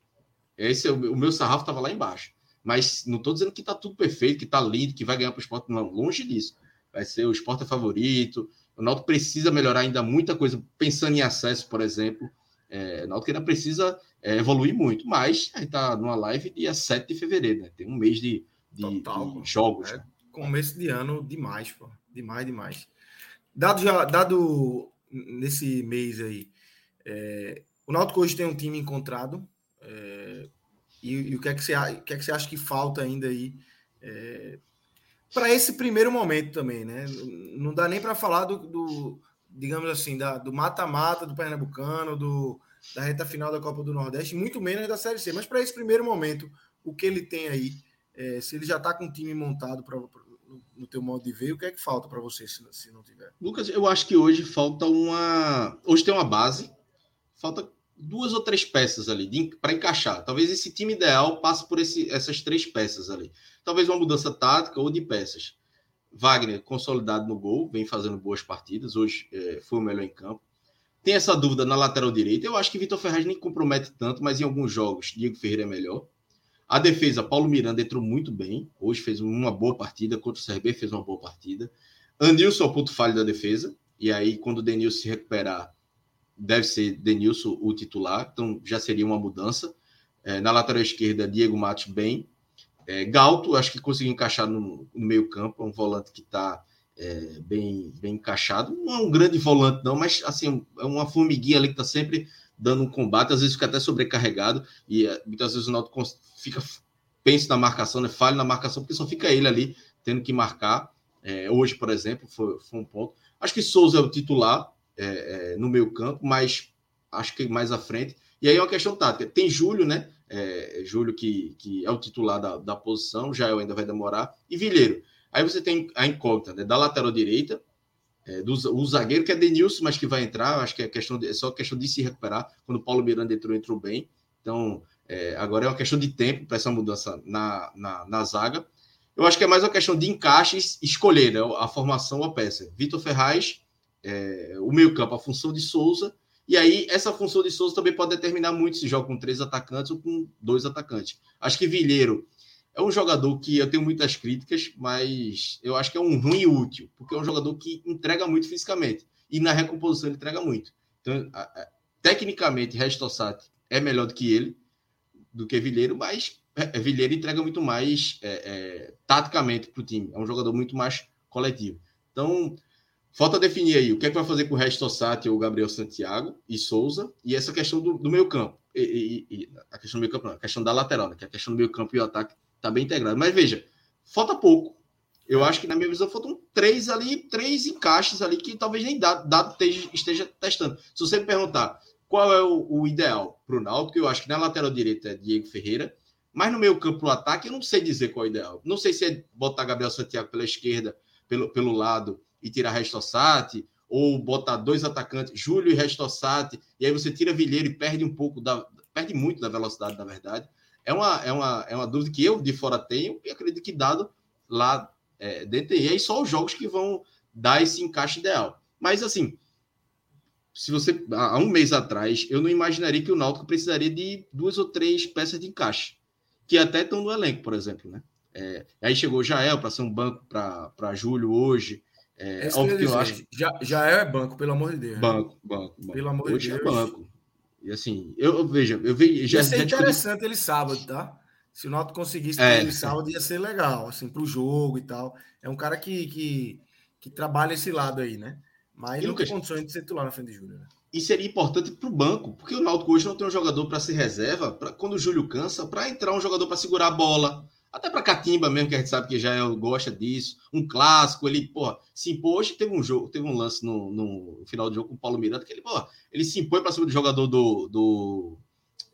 Speaker 2: esse o meu sarrafo estava lá embaixo. Mas não estou dizendo que está tudo perfeito, que está lindo, que vai ganhar para o esporte. Não, longe disso. Vai ser o esporte é favorito, o Náutico precisa melhorar ainda muita coisa, pensando em acesso, por exemplo. É, o Náutico ainda precisa é, evoluir muito, mas a gente está numa live dia 7 de fevereiro, né? Tem um mês de, de, Total, de jogos. É
Speaker 1: começo de ano demais, pô. Demais, demais. Dado, já, dado nesse mês aí, é, o Náutico hoje tem um time encontrado. É, e, e, o, que é que você, o que é que você acha que falta ainda aí é, para esse primeiro momento também, né? Não dá nem para falar do, do, digamos assim, da, do mata-mata do Pernambucano, do, da reta final da Copa do Nordeste, muito menos da Série C. Mas para esse primeiro momento, o que ele tem aí, é, se ele já está com o time montado para no teu modo de ver, o que é que falta para você se, se não tiver?
Speaker 2: Lucas, eu acho que hoje falta uma. Hoje tem uma base, falta duas ou três peças ali para encaixar. Talvez esse time ideal passe por esse, essas três peças ali. Talvez uma mudança tática ou de peças. Wagner, consolidado no gol, vem fazendo boas partidas. Hoje é, foi o melhor em campo. Tem essa dúvida na lateral direita. Eu acho que Vitor Ferraz nem compromete tanto, mas em alguns jogos, Diego Ferreira é melhor. A defesa, Paulo Miranda entrou muito bem. Hoje fez uma boa partida. Contra o CRB fez uma boa partida. Andilson é o ponto falho da defesa. E aí, quando o Denilson se recuperar, deve ser Denilson o titular. Então, já seria uma mudança. É, na lateral esquerda, Diego Matos bem. É, Galto, acho que conseguiu encaixar no, no meio campo. É um volante que está é, bem, bem encaixado. Não é um grande volante, não, mas assim, é uma formiguinha ali que está sempre dando um combate, às vezes fica até sobrecarregado, e é, muitas vezes o Náutico fica, pensa na marcação, né, falha na marcação, porque só fica ele ali tendo que marcar. É, hoje, por exemplo, foi, foi, um ponto. Acho que Souza é o titular é, é, no meio campo, mas acho que mais à frente. E aí é uma questão tática. Tem Júlio, né? É, Júlio que, que é o titular da, da posição, já ainda vai demorar, e Vilheiro. Aí você tem a incógnita né, da lateral direita, é, do o zagueiro, que é Denilson, mas que vai entrar. Acho que é, questão de, é só questão de se recuperar. Quando o Paulo Miranda entrou, entrou bem. Então, é, agora é uma questão de tempo para essa mudança na, na, na, zaga. Eu acho que é mais uma questão de encaixes, escolher né, a formação a peça. Vitor Ferraz, é, o meio-campo, a função de Souza. E aí, essa função de Souza também pode determinar muito se joga com três atacantes ou com dois atacantes. Acho que Vilheiro é um jogador que eu tenho muitas críticas, mas eu acho que é um ruim útil, porque é um jogador que entrega muito fisicamente. E na recomposição ele entrega muito. Então, a, a, tecnicamente, Restossati é melhor do que ele, do que Vilheiro, mas é, é Vilheiro entrega muito mais é, é, taticamente para o time. É um jogador muito mais coletivo. Então, falta definir aí o que é que vai fazer com o Restossati ou Gabriel Santiago e Souza, e essa questão do, do meio campo. E, e, e, a questão do meio campo, não, a questão da lateral, né, que é a questão do meio campo e o ataque Está bem integrado. Mas veja, falta pouco. Eu acho que, na minha visão, faltam três ali, três encaixes ali que talvez nem dado, dado esteja, esteja testando. Se você me perguntar qual é o, o ideal para o Náutico, eu acho que na lateral direita é Diego Ferreira, mas no meio campo, o ataque, eu não sei dizer qual é o ideal. Não sei se é botar Gabriel Santiago pela esquerda, pelo, pelo lado, e tirar Restossati, ou botar dois atacantes, Júlio e Restossati, e aí você tira Vilheiro e perde um pouco da. perde muito da velocidade, na verdade é uma, é uma, é uma dúvida que eu de fora tenho e acredito que dado lá é, dentro. E aí só os jogos que vão dar esse encaixe ideal. Mas assim, se você há um mês atrás, eu não imaginaria que o Náutico precisaria de duas ou três peças de encaixe, que até estão no elenco, por exemplo, né? É, aí chegou Jael para ser um banco para Júlio hoje. É,
Speaker 1: é óbvio que eu acho. Já, Jael é banco, pelo amor de Deus.
Speaker 2: Banco, banco,
Speaker 1: banco. Pelo amor hoje de
Speaker 2: Deus. é banco. E assim, eu, eu vejo, eu vejo.
Speaker 1: Já, ia ser interessante ele sábado, tá? Se o Náutico conseguisse é. ele sábado, ia ser legal, assim, para o jogo e tal. É um cara que, que, que trabalha esse lado aí, né? Mas e não Lucas, tem condições de ser titular na frente de Júlio, né?
Speaker 2: E seria importante para o banco, porque o Náutico hoje não tem um jogador para ser reserva, pra, quando o Júlio cansa, para entrar um jogador para segurar a bola, até para Catimba mesmo, que a gente sabe que já é, gosta disso. Um clássico, ele, porra, se impôs. Hoje teve um jogo, teve um lance no, no final do jogo com o Paulo Miranda, que ele, porra, ele se impõe para cima do jogador do, do,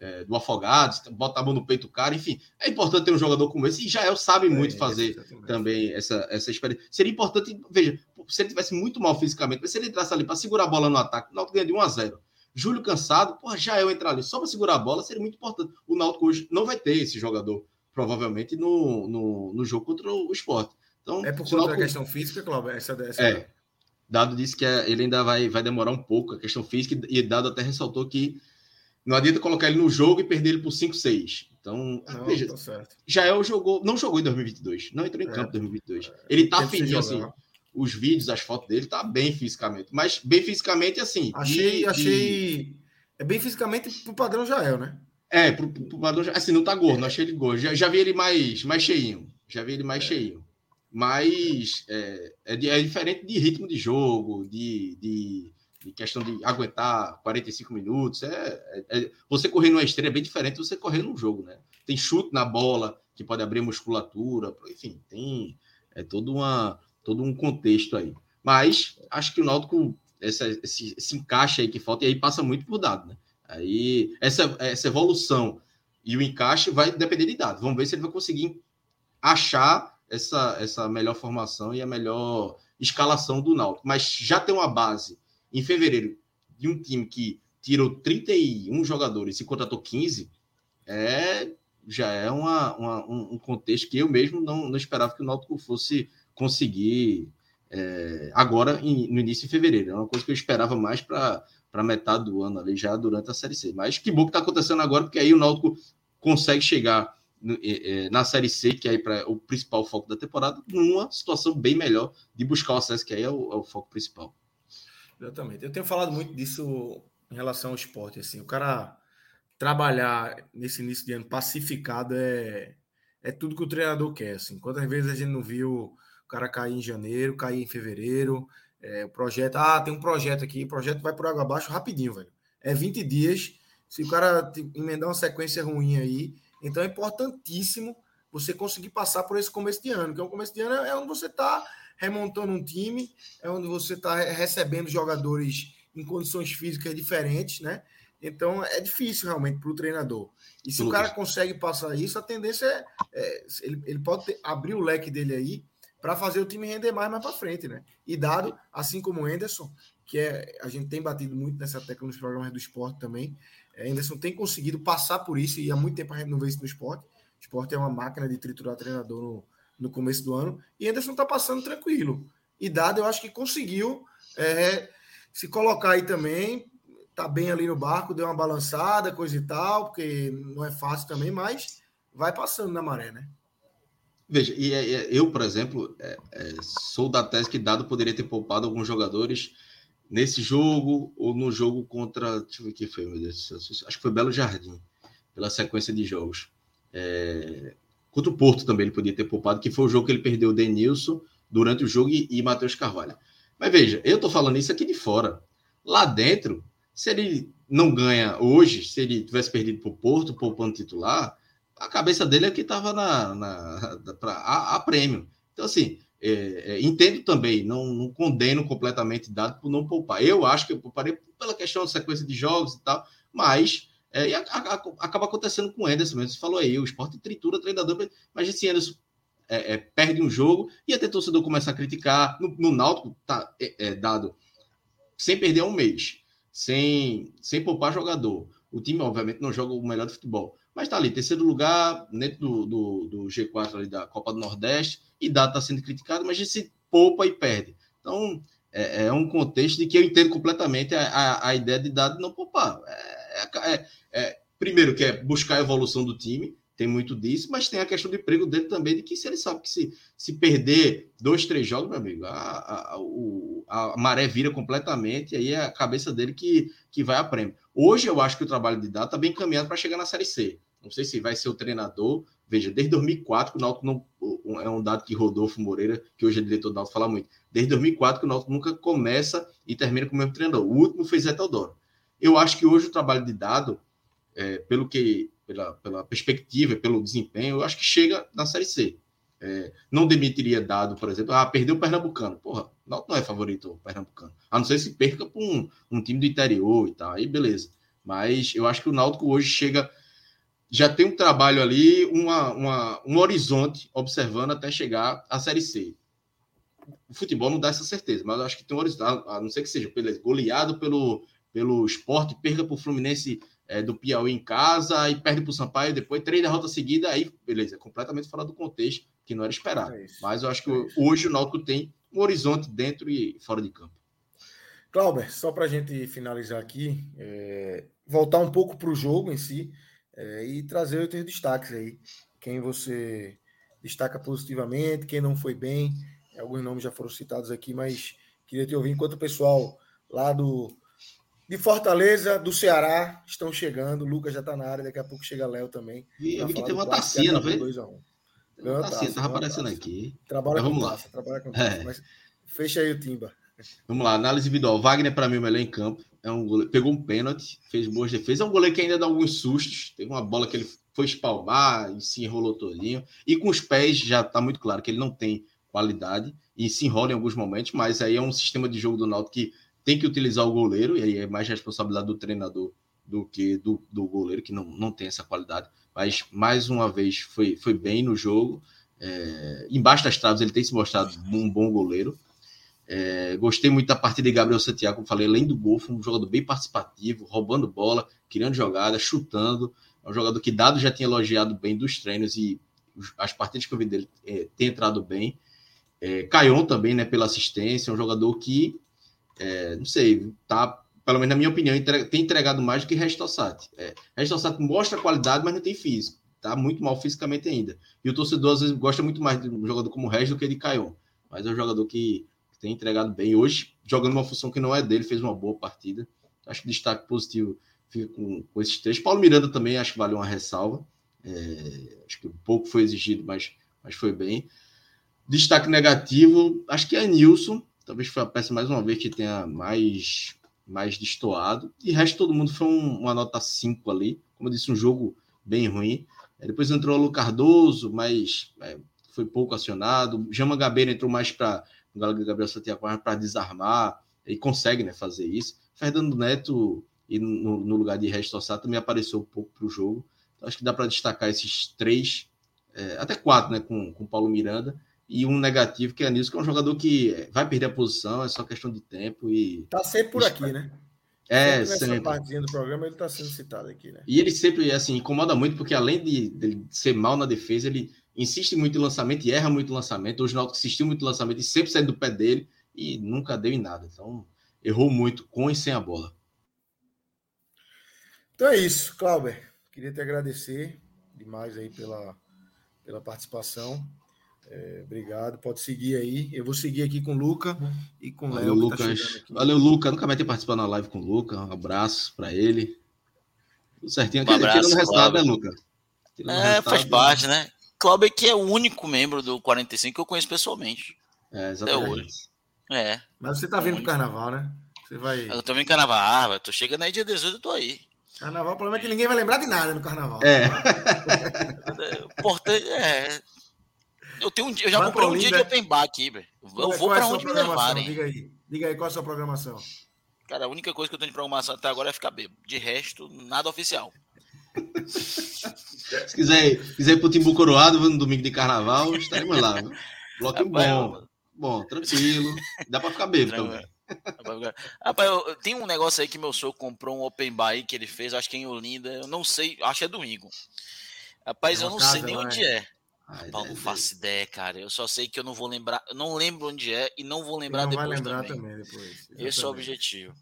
Speaker 2: é, do Afogados, bota a mão no peito do cara, enfim. É importante ter um jogador como esse, e Jael sabe é, muito fazer também essa, essa experiência. Seria importante, veja, se ele tivesse muito mal fisicamente, mas se ele entrasse ali para segurar a bola no ataque, o Náutico ganha de 1 a 0 Júlio cansado, porra, Jael entrar ali só para segurar a bola seria muito importante. O Náutico hoje não vai ter esse jogador provavelmente no, no, no jogo contra o esporte. Então,
Speaker 1: é por conta da questão física, Cláudio? Essa, essa...
Speaker 2: É. Dado disse que é, ele ainda vai, vai demorar um pouco a questão física, e Dado até ressaltou que não adianta colocar ele no jogo e perder ele por 5-6. Então, não, veja, tá Jael jogou, não jogou em 2022, não entrou em é, campo em 2022. É, ele tá fininho, assim, os vídeos, as fotos dele, tá bem fisicamente. Mas bem fisicamente, assim.
Speaker 1: Achei, achei. É bem fisicamente pro padrão Jael, né?
Speaker 2: É, pro, pro padrão, assim, não tá gordo, não achei ele gordo. Já, já vi ele mais, mais cheinho. Já vi ele mais é. cheinho. mas é, é, é, diferente de ritmo de jogo, de, de, de, questão de aguentar 45 minutos. É, é, você correr numa esteira é bem diferente de você correr num jogo, né? Tem chute na bola, que pode abrir musculatura, enfim, tem é todo, uma, todo um contexto aí. Mas acho que o Náutico, essa, esse, esse encaixe aí que falta, e aí passa muito por dado, né? Aí essa, essa evolução e o encaixe vai depender de dados. Vamos ver se ele vai conseguir achar essa, essa melhor formação e a melhor escalação do Náutico. Mas já tem uma base em fevereiro de um time que tirou 31 jogadores e contratou 15, é já é uma, uma, um contexto que eu mesmo não, não esperava que o Náutico fosse conseguir é, agora em, no início de fevereiro. É uma coisa que eu esperava mais para metade do ano ali, já durante a Série C. Mas que bom que está acontecendo agora, porque aí o Náutico consegue chegar no, é, na Série C, que é para o principal foco da temporada, numa situação bem melhor de buscar o acesso, que aí é o, é o foco principal.
Speaker 1: Exatamente. Eu tenho falado muito disso em relação ao esporte. Assim, o cara trabalhar nesse início de ano pacificado é, é tudo que o treinador quer. Assim. Quantas vezes a gente não viu o cara cair em janeiro, cair em fevereiro, é, o projeto, ah, tem um projeto aqui, o projeto vai por água abaixo rapidinho, velho. É 20 dias, se o cara emendar uma sequência ruim aí, então é importantíssimo você conseguir passar por esse começo de ano, que é um começo de ano é onde você está remontando um time, é onde você está recebendo jogadores em condições físicas diferentes, né? Então é difícil realmente para o treinador. E se Lucas. o cara consegue passar isso, a tendência é, é ele, ele pode ter, abrir o leque dele aí para fazer o time render mais mais para frente, né? E dado, assim como o Anderson, que é a gente tem batido muito nessa tecla nos programas do esporte também, é, Anderson tem conseguido passar por isso e há muito tempo a gente não vê isso no esporte. O esporte é uma máquina de triturar treinador no, no começo do ano e Anderson está passando tranquilo. E dado, eu acho que conseguiu é, se colocar aí também tá bem ali no barco, deu uma balançada, coisa e tal, porque não é fácil também, mas vai passando na maré, né?
Speaker 2: Veja, e eu, por exemplo, é, é, sou da tese que Dado poderia ter poupado alguns jogadores nesse jogo ou no jogo contra. Deixa eu ver o que foi, meu Deus Acho que foi Belo Jardim, pela sequência de jogos. É, contra o Porto também ele podia ter poupado, que foi o jogo que ele perdeu o Denilson durante o jogo e, e Matheus Carvalho. Mas veja, eu tô falando isso aqui de fora. Lá dentro, se ele não ganha hoje, se ele tivesse perdido para o Porto, poupando titular, a cabeça dele é que estava na, na, pra, a, a, prêmio. Então, assim, é, é, entendo também, não, não, condeno completamente dado por não poupar. Eu acho que eu pouparei pela questão da sequência de jogos e tal, mas é, a, a, acaba acontecendo com o Anderson mesmo. Você falou aí, o esporte tritura treinador, mas esse Anderson é, é, perde um jogo e até torcedor começa a criticar. No, no Náutico, tá é, é, dado sem perder um mês sem, sem poupar jogador. O time, obviamente, não joga o melhor de futebol, mas está ali, terceiro lugar, dentro do, do, do, G4 ali da Copa do Nordeste, e dá está sendo criticado, mas a gente se poupa e perde. Então, é, é, um contexto de que eu entendo completamente a, a, a ideia de dado não poupar. É, é, é, é, primeiro, que é buscar a evolução do time, tem muito disso, mas tem a questão do emprego dele também, de que se ele sabe que se, se perder dois, três jogos, meu amigo, a, a, a maré vira completamente, e aí é a cabeça dele que, que vai a prêmio. Hoje eu acho que o trabalho de Dado está bem encaminhado para chegar na Série C. Não sei se vai ser o treinador. Veja, desde 2004 que o Náutico não é um dado que Rodolfo Moreira, que hoje é diretor do Náutico, fala muito. Desde 2004 que o Náutico nunca começa e termina com o mesmo treinador. O último foi Zé Teodoro. Eu acho que hoje o trabalho de Dado, é, pelo que pela, pela perspectiva, pelo desempenho, eu acho que chega na Série C. É, não demitiria dado, por exemplo, ah, perdeu o Pernambucano. Porra, não, não é favorito o Pernambucano. A não ser se perca para um, um time do interior e tal, aí beleza. Mas eu acho que o Náutico hoje chega, já tem um trabalho ali, uma, uma, um horizonte observando até chegar à Série C. O futebol não dá essa certeza, mas eu acho que tem um horizonte, a não ser que seja goleado pelo, pelo esporte, perca para o Fluminense é, do Piauí em casa e perde para o Sampaio depois, três derrotas seguidas, aí, beleza, completamente fora do contexto, que não era esperado. É Mas eu acho que é hoje o Náutico tem um horizonte dentro e fora de campo.
Speaker 1: Clauber, só para a gente finalizar aqui, é, voltar um pouco para o jogo em si é, e trazer outros destaques aí. Quem você destaca positivamente, quem não foi bem. Alguns nomes já foram citados aqui, mas queria te ouvir enquanto o pessoal lá do de Fortaleza, do Ceará, estão chegando. O Lucas já está na área, daqui a pouco chega Léo também.
Speaker 2: E eu vi que tem uma tacinha, não foi? Não, tá, assim, tava aparecendo aqui.
Speaker 1: Trabalha com taça, trabalha com taça, é. mas fecha aí o Timba.
Speaker 2: Vamos lá, análise individual. Wagner, para mim, o melhor em campo. É um goleiro, pegou um pênalti, fez boas defesas. É um goleiro que ainda dá alguns sustos. Teve uma bola que ele foi espalmar e se enrolou todinho. E com os pés já está muito claro que ele não tem qualidade e se enrola em alguns momentos, mas aí é um sistema de jogo do Náutico que tem que utilizar o goleiro, e aí é mais responsabilidade do treinador do que do, do goleiro, que não, não tem essa qualidade. Mas, mais uma vez, foi, foi bem no jogo. É, embaixo das traves, ele tem se mostrado um bom goleiro. É, gostei muito da partida de Gabriel Santiago, como falei, além do gol, foi um jogador bem participativo, roubando bola, criando jogada, chutando. É um jogador que Dado já tinha elogiado bem dos treinos e as partidas que eu vi dele é, tem entrado bem. É, Caion também, né, pela assistência, é um jogador que, é, não sei, tá, pelo menos na minha opinião, tem entregado mais do que Restossat. É, Restossat mostra qualidade, mas não tem físico. Tá muito mal fisicamente ainda. E o torcedor, às vezes, gosta muito mais de um jogador como o Regis do que de Caion. Mas é um jogador que tem entregado bem. Hoje, jogando uma função que não é dele, fez uma boa partida. Acho que destaque positivo fica com, com esses três. Paulo Miranda também acho que vale uma ressalva. É, acho que pouco foi exigido, mas, mas foi bem. Destaque negativo, acho que é Nilson. Talvez foi a peça mais uma vez que tenha mais, mais destoado. E o resto todo mundo foi um, uma nota 5 ali. Como eu disse, um jogo bem ruim. É, depois entrou o Lu Cardoso, mas é, foi pouco acionado. Jama Gabeira entrou mais para o Gabriel Santiago para desarmar. E consegue né, fazer isso. Fernando Neto, e no, no lugar de Resto também apareceu um pouco para o jogo. Então, acho que dá para destacar esses três, é, até quatro, né, com o Paulo Miranda e um negativo que é Nilson, que é um jogador que vai perder a posição, é só questão de tempo e.
Speaker 1: Tá sempre por aqui, né?
Speaker 2: É,
Speaker 1: sempre. Nessa partezinha do programa ele tá sendo citado aqui, né?
Speaker 2: E ele sempre, assim, incomoda muito, porque além de, de ser mal na defesa, ele insiste muito em lançamento e erra muito em lançamento. Hoje o Náutico insistiu muito em lançamento e sempre sai do pé dele e nunca deu em nada. Então, errou muito com e sem a bola.
Speaker 1: Então é isso, Clauber. Queria te agradecer demais aí pela, pela participação. É, obrigado. Pode seguir aí. Eu vou seguir aqui com o Luca e com o Léo.
Speaker 2: Tá Valeu, Luca. Nunca vai ter participado na live com o Luca. Um abraço para ele. Tudo certinho.
Speaker 3: Um abraço, tirando
Speaker 2: o resultado, né, Luca?
Speaker 3: Tirando é, faz parte, né? Cláudio que é o único membro do 45 que eu conheço pessoalmente.
Speaker 2: É, exatamente.
Speaker 3: É.
Speaker 1: Mas você tá vindo pro carnaval, né? Você vai.
Speaker 3: Eu tô vindo carnaval, ah, tô chegando aí dia 18, eu tô aí.
Speaker 1: Carnaval, o problema é que ninguém vai lembrar de nada no carnaval.
Speaker 2: É.
Speaker 3: Importante é. Eu, tenho um, eu já comprei um dia de open bar aqui, velho. Eu vou é para onde me levarem.
Speaker 1: Diga aí. Diga aí qual é a sua programação.
Speaker 3: Cara, a única coisa que eu tenho de programação até agora é ficar bêbado. De resto, nada oficial.
Speaker 2: Se quiser, quiser ir pro Timbu Coroado no domingo de carnaval, estaremos lá. Bloco bom. Bom, tranquilo. Dá para ficar bêbado também.
Speaker 3: Rapaz, eu, tem um negócio aí que meu sogro comprou um open bar que ele fez, acho que em Olinda, eu não sei, acho que é domingo. Rapaz, é eu não casa, sei nem onde é. Ai, Paulo, não faço ideia, cara. Eu só sei que eu não vou lembrar, eu não lembro onde é e não vou lembrar não depois vai lembrar também. também depois, Esse é o objetivo.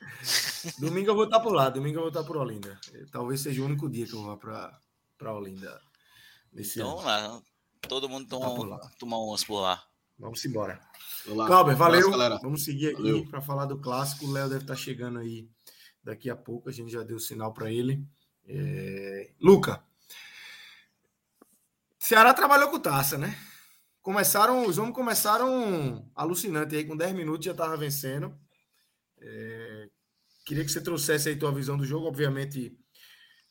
Speaker 1: Domingo eu vou estar por lá, domingo eu vou estar por Olinda. Talvez seja o único dia que eu vou para para Olinda.
Speaker 3: Nesse então, ano. lá, todo mundo toma, tá tomar umas por lá.
Speaker 1: Vamos embora. Cláudio, valeu. Vamos seguir aqui para falar do clássico. O Léo deve estar chegando aí daqui a pouco. A gente já deu sinal para ele. É... Luca, Ceará trabalhou com taça, né? Começaram, os homens começaram alucinante aí, com 10 minutos já estava vencendo. É... Queria que você trouxesse aí tua visão do jogo, obviamente,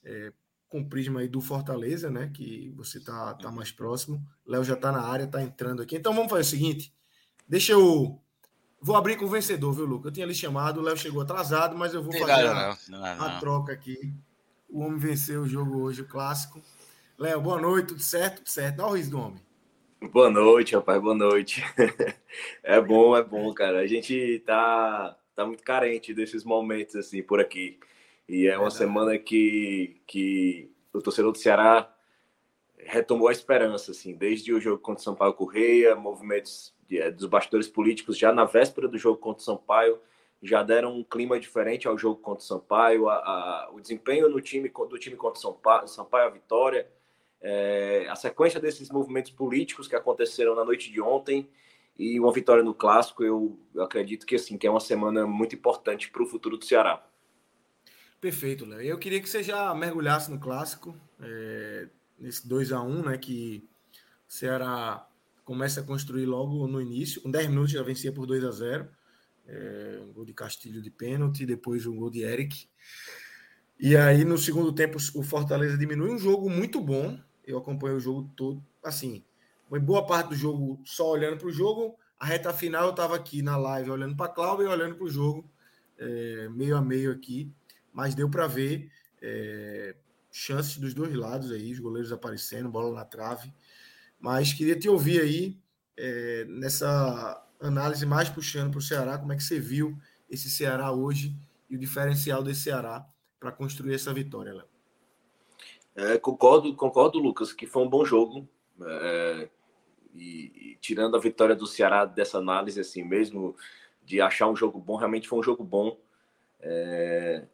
Speaker 1: é, com o prisma aí do Fortaleza, né? Que você tá, tá mais próximo. Léo já tá na área, tá entrando aqui. Então vamos fazer o seguinte: Deixa eu. Vou abrir com o vencedor, viu, Luca? Eu tinha lhe chamado, o Léo chegou atrasado, mas eu vou fazer a, a troca aqui. O homem venceu o jogo hoje, o clássico. Léo, boa noite, tudo certo? Tudo certo. Dá o riso do homem.
Speaker 4: Boa noite, rapaz, boa noite. é bom, é bom, cara. A gente tá, tá muito carente desses momentos, assim, por aqui. E é uma semana que, que o torcedor do Ceará retomou a esperança, assim, desde o jogo contra o São Paulo Correia, movimentos é, dos bastidores políticos já na véspera do jogo contra o Sampaio já deram um clima diferente ao jogo contra o Sampaio, a, a, o desempenho no time, do time contra o Sampaio, Sampaio a vitória, é, a sequência desses movimentos políticos que aconteceram na noite de ontem e uma vitória no clássico, eu, eu acredito que assim que é uma semana muito importante para o futuro do Ceará.
Speaker 1: Perfeito, Léo. Eu queria que você já mergulhasse no clássico, é, nesse 2 a 1 né, que Ceará começa a construir logo no início, com 10 minutos já vencia por 2 a 0 é, um gol de Castilho de pênalti, depois um gol de Eric. E aí, no segundo tempo, o Fortaleza diminui um jogo muito bom. Eu acompanhei o jogo todo. Assim, foi boa parte do jogo só olhando para o jogo. A reta final eu estava aqui na live olhando para a Cláudia e olhando para o jogo, é, meio a meio aqui. Mas deu para ver é, chances dos dois lados aí, os goleiros aparecendo, bola na trave. Mas queria te ouvir aí é, nessa análise mais puxando para o Ceará, como é que você viu esse Ceará hoje e o diferencial desse Ceará para construir essa vitória, Léo?
Speaker 4: É, concordo, concordo, Lucas, que foi um bom jogo. É, e, e, tirando a vitória do Ceará dessa análise, assim, mesmo de achar um jogo bom, realmente foi um jogo bom. É,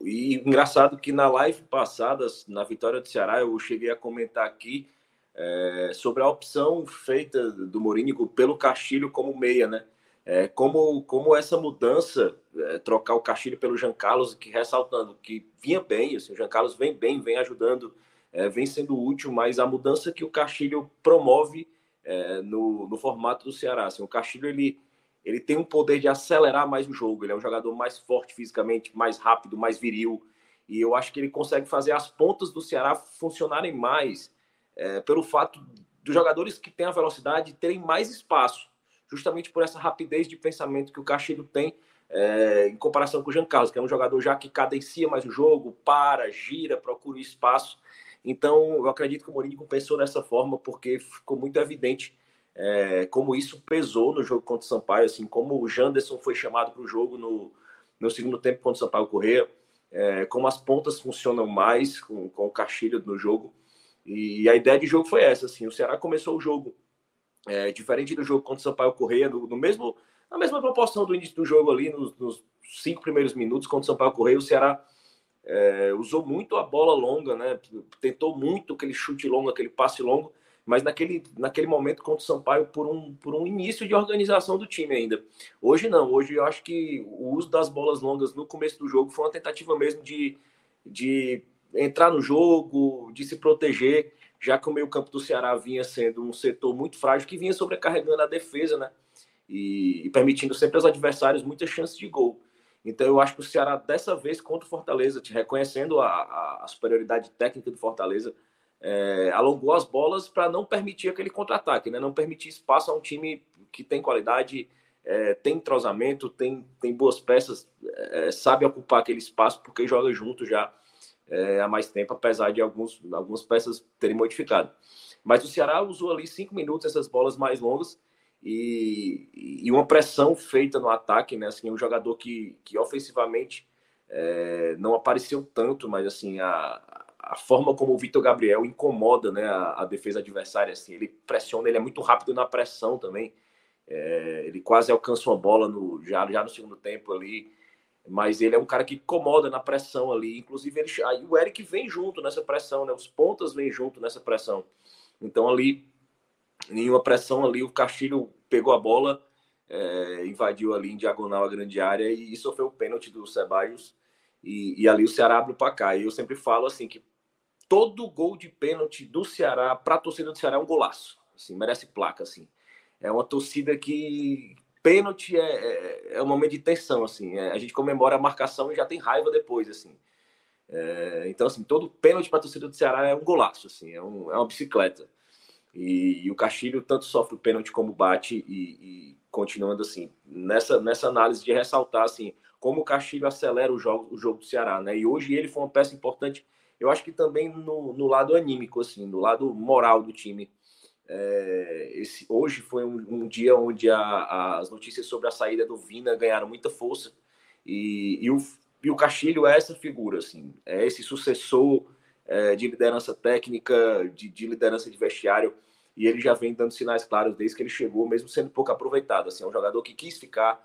Speaker 4: e engraçado que na live passada, na vitória do Ceará, eu cheguei a comentar aqui é, sobre a opção feita do Mourinho pelo Castilho como meia, né? É, como, como essa mudança, é, trocar o Castilho pelo Jean Carlos, que ressaltando que vinha bem, assim, o Jean Carlos vem bem, vem ajudando, é, vem sendo útil, mas a mudança que o Castilho promove é, no, no formato do Ceará, assim, o Castilho ele, ele tem um poder de acelerar mais o jogo, ele é um jogador mais forte fisicamente, mais rápido, mais viril, e eu acho que ele consegue fazer as pontas do Ceará funcionarem mais é, pelo fato dos jogadores que têm a velocidade terem mais espaço, justamente por essa rapidez de pensamento que o Castilho tem é, em comparação com o Jean Carlos, que é um jogador já que cadencia mais o jogo, para, gira, procura espaço. Então, eu acredito que o Mourinho pensou dessa forma, porque ficou muito evidente é, como isso pesou no jogo contra o Sampaio, assim, como o Janderson foi chamado para o jogo no, no segundo tempo contra o Sampaio Correia, é, como as pontas funcionam mais com, com o Castilho no jogo. E a ideia de jogo foi essa, assim, o Ceará começou o jogo é, diferente do jogo contra o Sampaio Correia, no, no, mesmo, na mesma proporção do início do jogo ali, nos, nos cinco primeiros minutos contra o Sampaio Correia, o Ceará é, usou muito a bola longa, né? Tentou muito aquele chute longo, aquele passe longo, mas naquele, naquele momento contra o Sampaio por um, por um início de organização do time ainda. Hoje não, hoje eu acho que o uso das bolas longas no começo do jogo foi uma tentativa mesmo de, de entrar no jogo, de se proteger, já que o meio-campo do Ceará vinha sendo um setor muito frágil, que vinha sobrecarregando a defesa, né? E, e, permitindo sempre aos adversários muitas chances de gol. Então eu acho que o Ceará, dessa vez, contra o Fortaleza, te reconhecendo a, a, a superioridade técnica do Fortaleza, é, alongou as bolas para não permitir aquele contra-ataque, né? não permitir espaço a um time que tem qualidade, é, tem entrosamento, tem, tem boas peças, é, sabe ocupar aquele espaço porque joga junto já é, há mais tempo, apesar de alguns, algumas peças terem modificado. Mas o Ceará usou ali cinco minutos essas bolas mais longas e, e uma pressão feita no ataque, né? Assim, um jogador que, que ofensivamente é, não apareceu tanto, mas assim a, a forma como o Vitor Gabriel incomoda, né, a, a, defesa adversária, assim, ele pressiona, ele é muito rápido na pressão também. É, ele quase alcança uma bola no já já no segundo tempo ali mas ele é um cara que incomoda na pressão ali. Inclusive, ele, aí o Eric vem junto nessa pressão, né? Os pontas vêm junto nessa pressão. Então, ali, em uma pressão ali, o Castilho pegou a bola, é, invadiu ali em diagonal a grande área e sofreu o pênalti do Ceballos. E, e ali o Ceará abre o placar. E eu sempre falo assim que todo gol de pênalti do Ceará, para a torcida do Ceará, é um golaço. Assim, merece placa, assim. É uma torcida que, pênalti é, é, é, um momento de tensão, assim. É, a gente comemora a marcação e já tem raiva depois, assim. É, então, assim, todo pênalti para a torcida do Ceará é um golaço, assim, é, um, é uma bicicleta. E, e, o Castilho tanto sofre o pênalti como bate e, e, continuando assim, nessa, nessa análise de ressaltar, assim, como o Castilho acelera o jogo, o jogo do Ceará, né? E hoje ele foi uma peça importante, eu acho que também no, no lado anímico, assim, no lado moral do time é, esse, hoje foi um, um dia onde a, as notícias sobre a saída do Vina ganharam muita força e, e, o, e o Castilho é essa figura, assim, é esse sucessor é, de liderança técnica, de, de, liderança de vestiário e ele já vem dando sinais claros desde que ele chegou, mesmo sendo pouco aproveitado. Assim, é um jogador que quis ficar,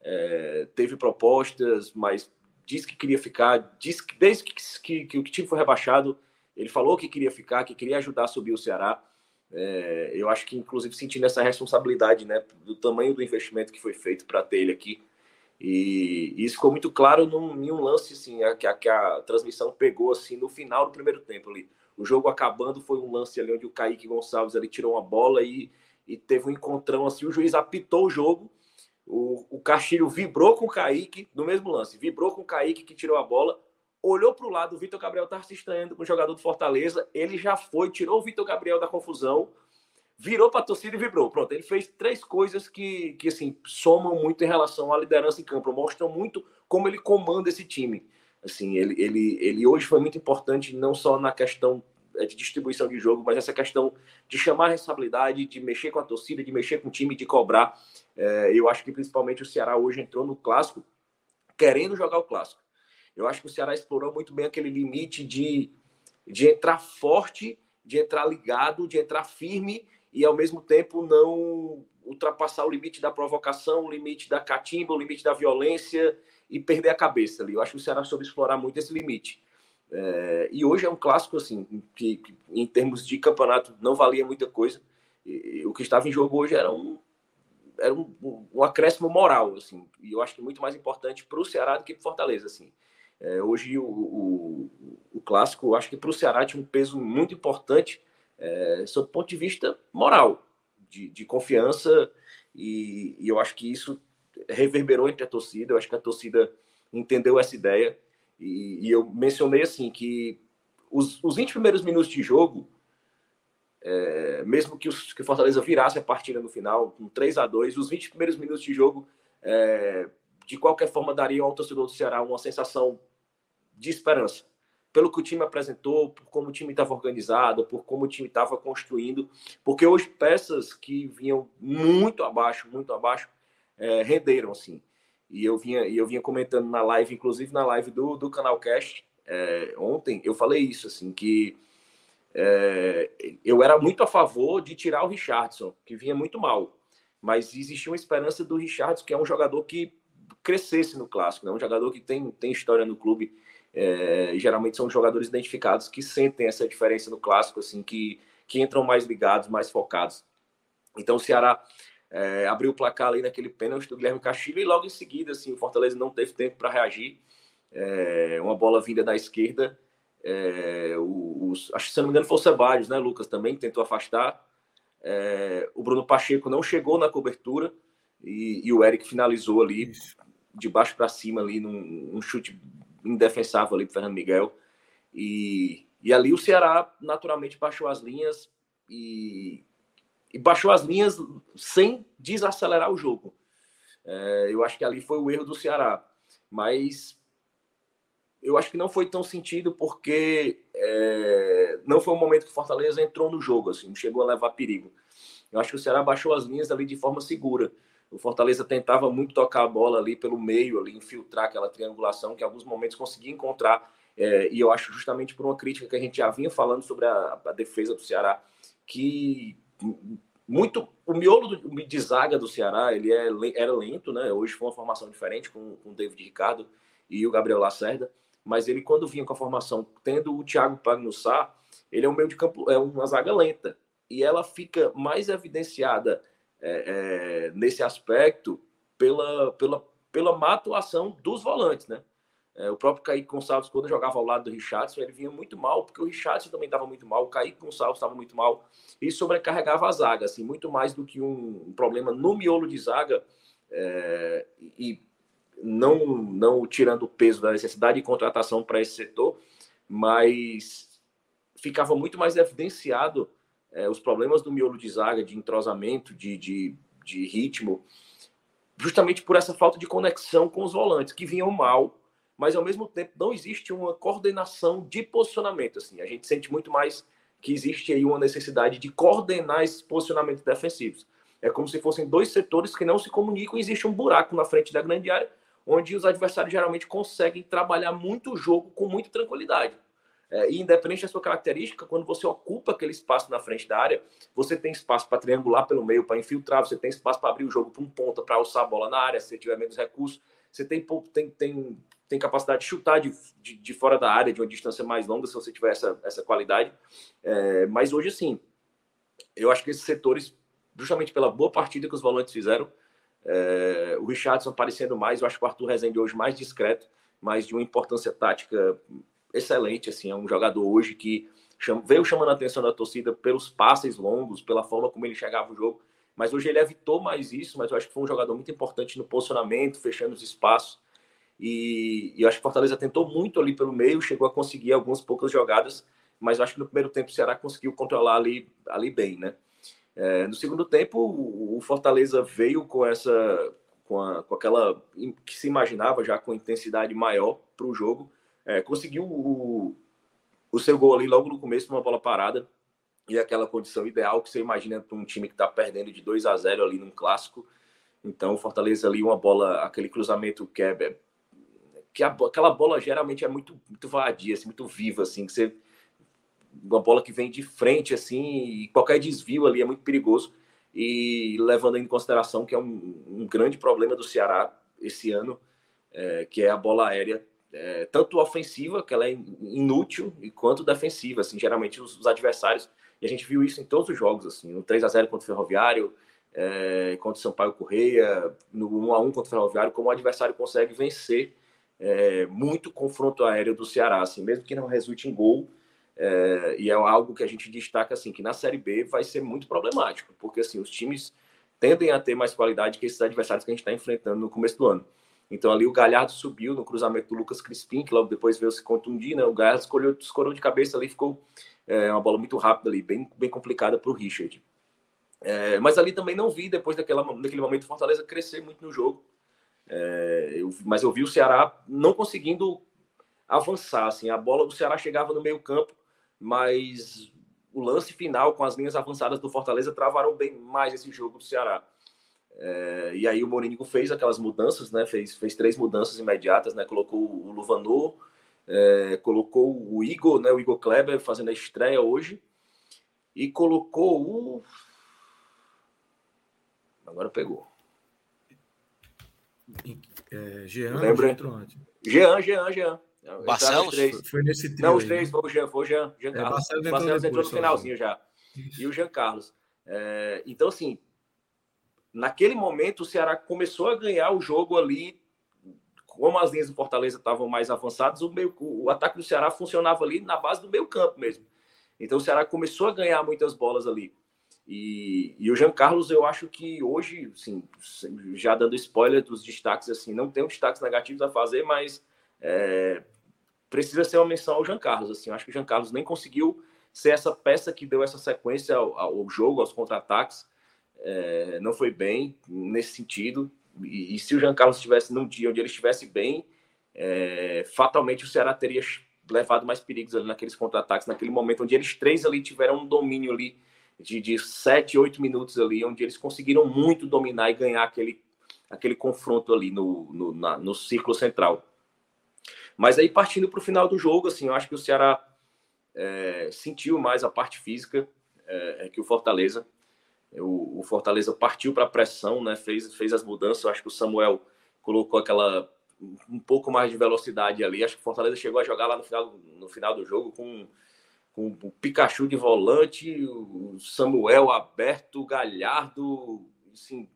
Speaker 4: é, teve propostas, mas disse que queria ficar, disse que desde que, que, que o time foi rebaixado, ele falou que queria ficar, que queria ajudar a subir o Ceará. É, eu acho que, inclusive, sentindo essa responsabilidade né, do tamanho do investimento que foi feito para ter ele aqui. E, isso ficou muito claro num, em um lance assim, a, que, a, que a transmissão pegou assim no final do primeiro tempo ali. o jogo acabando foi um lance ali onde o Kaique Gonçalves ali tirou uma bola e, e teve um encontrão assim, o juiz apitou o jogo, o, o Castilho vibrou com o Kaique no mesmo lance, vibrou com o Kaique que tirou a bola, olhou para o lado, o Vitor Gabriel estava se estranhando com o jogador do Fortaleza, ele já foi, tirou o Vitor Gabriel da confusão, virou para a torcida e vibrou. Pronto, ele fez três coisas que, que assim, somam muito em relação à liderança em campo, mostram muito como ele comanda esse time. Assim, ele, ele, ele hoje foi muito importante, não só na questão é, de distribuição de jogo, mas essa questão de chamar a responsabilidade, de mexer com a torcida, de mexer com o time, de cobrar. É, eu acho que principalmente o Ceará hoje entrou no clássico querendo jogar o clássico. Eu acho que o Ceará explorou muito bem aquele limite de, de entrar forte, de entrar ligado, de entrar firme e ao mesmo tempo não ultrapassar o limite da provocação, o limite da catimba, o limite da violência e perder a cabeça ali. Eu acho que o Ceará soube explorar muito esse limite. É, e hoje é um clássico, assim, que, que, em termos de campeonato não valia muita coisa. E, e, o que estava em jogo hoje era um, era um, um, acréscimo moral, assim, e eu acho que muito mais importante para o Ceará do que para Fortaleza, assim. É, hoje o, o, o, clássico, acho que para o Ceará tinha um peso muito importante é, sob o ponto de vista moral, de, de confiança, e, e eu acho que isso reverberou entre a torcida. Eu acho que a torcida entendeu essa ideia. E, e eu mencionei assim que os, os 20 primeiros minutos de jogo, é, mesmo que, que o Fortaleza virasse a partida no final, com 3 a 2 os 20 primeiros minutos de jogo, é, de qualquer forma, dariam ao torcedor do Ceará uma sensação de esperança. Pelo que o time apresentou, por como o time estava organizado, por como o time estava construindo, porque hoje peças que vinham muito abaixo, muito abaixo, é, renderam, assim. E eu vinha, e eu vinha comentando na live, inclusive na live do, do Canal Cast, é, ontem, eu falei isso, assim, que é, eu era muito a favor de tirar o Richardson, que vinha muito mal. Mas existia uma esperança do Richardson, que é um jogador que crescesse no clássico, né? um jogador que tem, tem história no clube. É, geralmente são jogadores identificados que sentem essa diferença no clássico, assim, que, que entram mais ligados, mais focados. Então o Ceará é, abriu o placar ali naquele pênalti do Guilherme Castilho e logo em seguida, assim, o Fortaleza não teve tempo para reagir. É, uma bola vinda da esquerda. É, os, acho que se não me engano foi o Ceballos, né, Lucas, também tentou afastar. É, o Bruno Pacheco não chegou na cobertura e, e o Eric finalizou ali de baixo para cima ali num, num, chute indefensável ali para Fernando Miguel. E, e ali o Ceará naturalmente baixou as linhas e e baixou as linhas sem desacelerar o jogo. É, eu acho que ali foi o erro do Ceará. Mas eu acho que não foi tão sentido porque é, não foi um momento que o Fortaleza entrou no jogo, assim, chegou a levar perigo. Eu acho que o Ceará baixou as linhas ali de forma segura. O Fortaleza tentava muito tocar a bola ali pelo meio, ali infiltrar aquela triangulação que em alguns momentos conseguia encontrar. É, e eu acho justamente por uma crítica que a gente já vinha falando sobre a, a defesa do Ceará, que muito o miolo do, de zaga do Ceará ele é, era lento, né? Hoje foi uma formação diferente com, com o David Ricardo e o Gabriel Lacerda, mas ele quando vinha com a formação tendo o Thiago Pagnussá, ele é um meio de campo, é uma zaga lenta e ela fica mais evidenciada é, é, nesse aspecto pela, pela, pela má atuação dos volantes, né? É, o próprio Kaique Gonçalves, quando jogava ao lado do Richardson, ele vinha muito mal, porque o Richardson também estava muito mal, o Kaique Gonçalves estava muito mal, e sobrecarregava a zaga, assim, muito mais do que um, um problema no miolo de zaga, é, e não, não tirando o peso da necessidade de contratação para esse setor, mas ficava muito mais evidenciado é, os problemas do miolo de zaga, de entrosamento, de, de, de ritmo, justamente por essa falta de conexão com os volantes, que vinham mal mas ao mesmo tempo não existe uma coordenação de posicionamento. Assim, a gente sente muito mais que existe aí uma necessidade de coordenar esses posicionamentos defensivos. É como se fossem dois setores que não se comunicam, existe um buraco na frente da grande área, onde os adversários geralmente conseguem trabalhar muito o jogo com muita tranquilidade. É, e independente da sua característica, quando você ocupa aquele espaço na frente da área, você tem espaço para triangular pelo meio, para infiltrar, você tem espaço para abrir o jogo para um ponta, para alçar a bola na área, se você tiver menos recursos, você tem, tem, tem tem capacidade de chutar de, de, de, fora da área, de uma distância mais longa, se você tiver essa, essa qualidade. É, mas hoje, sim, eu acho que esses setores, justamente pela boa partida que os volantes fizeram, é, o Richardson aparecendo mais, eu acho que o Arthur Rezende hoje mais discreto, mas de uma importância tática excelente, assim, é um jogador hoje que veio chamando a atenção da torcida pelos passes longos, pela forma como ele chegava o jogo. Mas hoje ele evitou mais isso, mas eu acho que foi um jogador muito importante no posicionamento, fechando os espaços. E, e eu acho que Fortaleza tentou muito ali pelo meio, chegou a conseguir algumas poucas jogadas, mas eu acho que no primeiro tempo o Ceará conseguiu controlar ali, ali bem, né? É, no segundo tempo, o Fortaleza veio com essa, com, a, com aquela que se imaginava já com intensidade maior para o jogo, é, conseguiu o, o seu gol ali logo no começo, uma bola parada, e aquela condição ideal que você imagina para um time que está perdendo de 2 a 0 ali num clássico. Então, o Fortaleza ali, uma bola, aquele cruzamento que é. Que a, aquela bola geralmente é muito, muito vadia, assim, muito viva, assim, que você. Uma bola que vem de frente, assim, e qualquer desvio ali é muito perigoso. E levando em consideração que é um, um grande problema do Ceará esse ano, é, que é a bola aérea é, tanto ofensiva, que ela é inútil, e quanto defensiva. Assim, geralmente os, os, adversários, e a gente viu isso em todos os jogos, assim, no 3 a 0 contra o Ferroviário, é, contra o Sampaio Correia, no 1 a 1 contra o Ferroviário, como o adversário consegue vencer é, muito confronto aéreo do Ceará, assim, mesmo que não resulte em gol. É, e é algo que a gente destaca assim que na Série B vai ser muito problemático, porque assim os times tendem a ter mais qualidade que esses adversários que a gente está enfrentando no começo do ano. Então ali o Galhardo subiu no cruzamento do Lucas Crispim, que logo depois veio se contundir, né? O Galhardo escolheu, escorou de cabeça ali, ficou é, uma bola muito rápida ali, bem, bem complicada para o Richard. É, mas ali também não vi, depois daquela, daquele momento, Fortaleza crescer muito no jogo. É, eu, mas eu vi o Ceará não conseguindo avançar. Assim, a bola do Ceará chegava no meio campo, mas o lance final com as linhas avançadas do Fortaleza travaram bem mais esse jogo do Ceará. É, e aí o Mourinho fez aquelas mudanças, né? Fez, fez três mudanças imediatas, né? Colocou o Luvanor, é, colocou o Igor, né? O Igor Kleber fazendo a estreia hoje e colocou o agora pegou.
Speaker 1: É, Jean,
Speaker 4: Lembra? Jean, Jean, Jean.
Speaker 3: Barcelos?
Speaker 1: Foi nesse
Speaker 4: trio Não, os três, foi o Jean, foi o Jean, Jean é, Carlos. Barcelos, Barcelos entrou, no finalzinho já. E o Jean Carlos. É, então, assim, naquele momento o Ceará começou a ganhar o jogo ali, como as linhas do Fortaleza estavam mais avançadas, o, meio, o ataque do Ceará funcionava ali na base do meio campo mesmo. Então o Ceará começou a ganhar muitas bolas ali. E, e o Jean Carlos, eu acho que hoje, assim, já dando spoiler dos destaques, assim, não tem destaques negativos a fazer, mas é, precisa ser uma menção ao Jean Carlos. Assim, eu acho que o Jean Carlos nem conseguiu ser essa peça que deu essa sequência ao, ao jogo, aos contra-ataques é, não foi bem nesse sentido. E, e, se o Jean Carlos estivesse num dia onde ele estivesse bem, é, fatalmente o Ceará teria levado mais perigos ali naqueles contra-ataques, naquele momento onde eles três ali tiveram um domínio ali de, de sete, oito minutos ali, onde eles conseguiram muito dominar e ganhar aquele, aquele confronto ali no, no, na, no círculo central. Mas aí partindo para o final do jogo, assim, eu acho que o Ceará é, sentiu mais a parte física é, que o Fortaleza. O, o Fortaleza partiu para a pressão, né? Fez, fez as mudanças. Eu acho que o Samuel colocou aquela um pouco mais de velocidade ali. Acho que o Fortaleza chegou a jogar lá no final, no final do jogo com, com o Pikachu de volante, o Samuel aberto, o Galhardo, assim,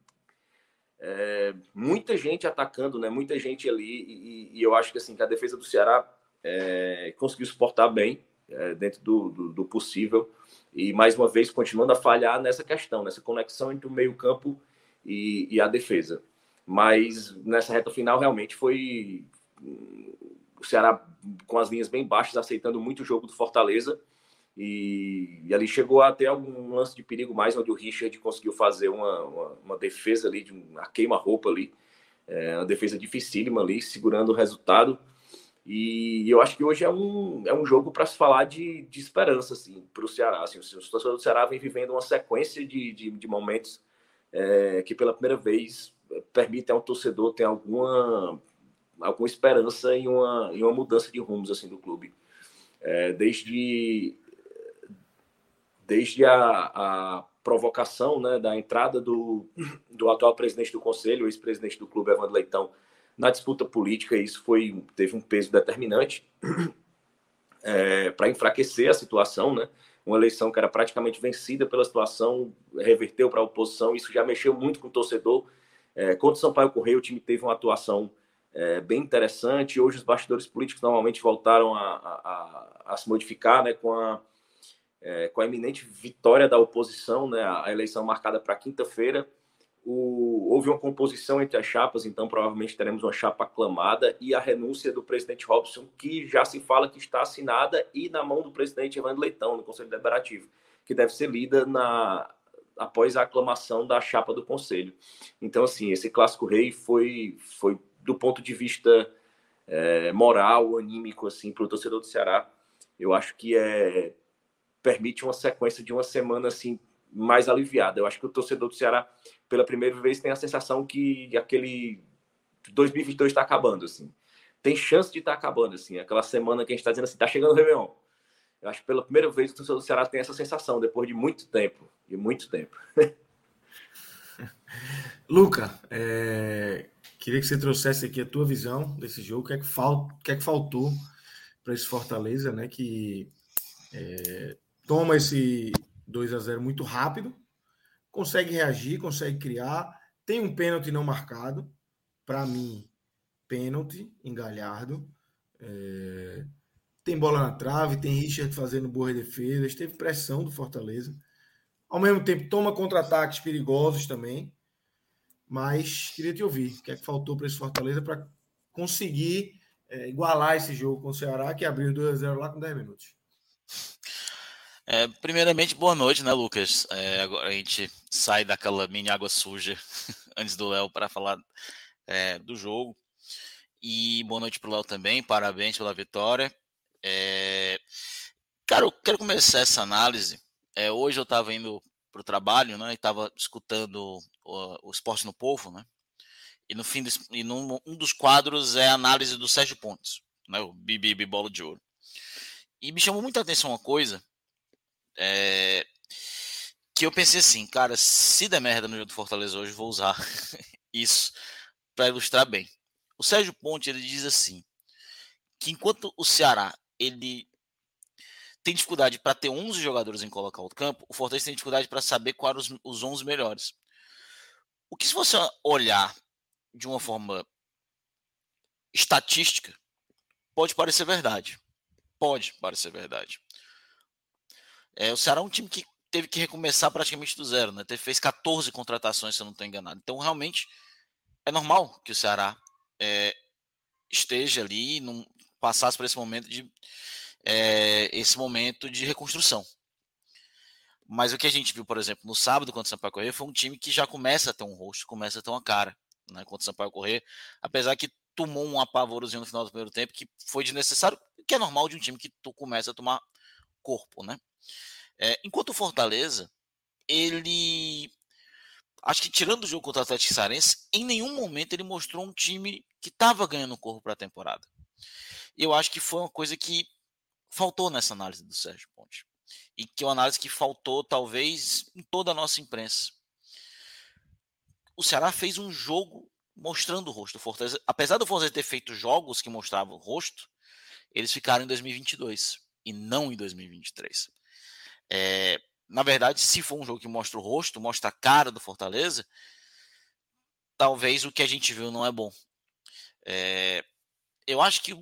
Speaker 4: é, muita gente atacando, né? Muita gente ali e, e, eu acho que assim que a defesa do Ceará é, conseguiu suportar bem é, dentro do, do, do possível. E mais uma vez, continuando a falhar nessa questão, nessa conexão entre o meio-campo e, e, a defesa. Mas nessa reta final, realmente foi o Ceará com as linhas bem baixas, aceitando muito o jogo do Fortaleza. E, e ali chegou a ter algum lance de perigo mais, onde o Richard conseguiu fazer uma, uma, uma defesa ali, de uma queima-roupa ali, é, uma defesa dificílima ali, segurando o resultado. E eu acho que hoje é um, é um jogo para se falar de, de esperança assim, para o Ceará. Assim, os torcedores do Ceará vem vivendo uma sequência de, de, de momentos é, que pela primeira vez permitem ao torcedor ter alguma, alguma esperança em uma, em uma mudança de rumos assim, do clube. É, desde desde a, a provocação né, da entrada do, do atual presidente do conselho, ex-presidente do clube, Evandro Leitão, na disputa política, isso foi teve um peso determinante é, para enfraquecer a situação, né? Uma eleição que era praticamente vencida pela situação, reverteu para a oposição, isso já mexeu muito com o torcedor. É, contra o Sampaio Correia, o time teve uma atuação é, bem interessante. Hoje, os bastidores políticos normalmente voltaram a, a, a, a se modificar, né? Com a, é, com a iminente vitória da oposição, né, a eleição marcada para quinta-feira, houve uma composição entre as chapas, então provavelmente teremos uma chapa aclamada e a renúncia do presidente Robson, que já se fala que está assinada e na mão do presidente Evandro Leitão, no Conselho Deliberativo, que deve ser lida na, após a aclamação da chapa do Conselho. Então, assim, esse clássico rei foi, foi do ponto de vista é, moral, anímico, assim, para o torcedor do Ceará, eu acho que é permite uma sequência de uma semana assim mais aliviada. Eu acho que o torcedor do Ceará, pela primeira vez, tem a sensação que aquele 2022 está acabando, assim. Tem chance de estar tá acabando, assim. Aquela semana que a gente está dizendo assim, está chegando o Réveillon. Eu acho que pela primeira vez o torcedor do Ceará tem essa sensação, depois de muito tempo. De muito tempo.
Speaker 1: Luca, é... queria que você trouxesse aqui a tua visão desse jogo. O que é que, fal... que, é que faltou para esse Fortaleza, né? Que é... toma esse 2 a 0 muito rápido, consegue reagir, consegue criar, tem um pênalti não marcado, para mim, pênalti em Galhardo. É... Tem bola na trave, tem Richard fazendo boas defesas, teve pressão do Fortaleza. Ao mesmo tempo, toma contra-ataques perigosos também. Mas queria te ouvir. O que é que faltou para esse Fortaleza para conseguir é, igualar esse jogo com o Ceará, que abriu 2 a 0 lá com 10 minutos?
Speaker 3: É, primeiramente, boa noite, né, Lucas? É, agora a gente sai daquela mini água suja antes do Léo para falar é, do jogo. E boa noite para o Léo também, parabéns pela vitória. É, cara, eu quero começar essa análise. É, hoje eu estava indo para o trabalho né, e estava escutando o, o, Esporte no Povo, né? E no fim, do, e num, um dos quadros é a análise do Sérgio Pontes, né, o Bibi Bola de Ouro. E me chamou muita atenção uma coisa é, que eu pensei assim, cara, se der merda no jogo do Fortaleza hoje, vou usar isso para ilustrar bem. O Sérgio Ponte ele diz assim que enquanto o Ceará ele tem dificuldade para ter 11 jogadores em colocar o campo, o Fortaleza tem dificuldade para saber quais os, os 11 melhores. O que se você olhar de uma forma estatística, pode parecer verdade. Pode parecer verdade. É, o Ceará é um time que teve que recomeçar praticamente do zero, né? Teve, fez 14 contratações, se eu não estou enganado. Então, realmente, é normal que o Ceará é, esteja ali, num, passasse por esse momento de é, esse momento de reconstrução. Mas o que a gente viu, por exemplo, no sábado contra o Sampaio Correr foi um time que já começa a ter um rosto, começa a ter uma cara, né, contra o Sampaio Correr, apesar que tomou um apavorozinho no final do primeiro tempo, que foi desnecessário, que é normal de um time que tu começa a tomar corpo, né? É, enquanto o Fortaleza, ele. Acho que tirando o jogo contra o Atlético Sarense, em nenhum momento ele mostrou um time que estava ganhando corpo para a temporada. Eu acho que foi uma coisa que faltou nessa análise do Sérgio Ponte. E que é uma análise que faltou, talvez, em toda a nossa imprensa. O Ceará fez um jogo mostrando o rosto do Fortaleza. Apesar do Fortaleza ter feito jogos que mostravam o rosto, eles ficaram em 2022 e não em 2023. É, na verdade, se for um jogo que mostra o rosto, mostra a cara do Fortaleza, talvez o que a gente viu não é bom. É, eu acho que,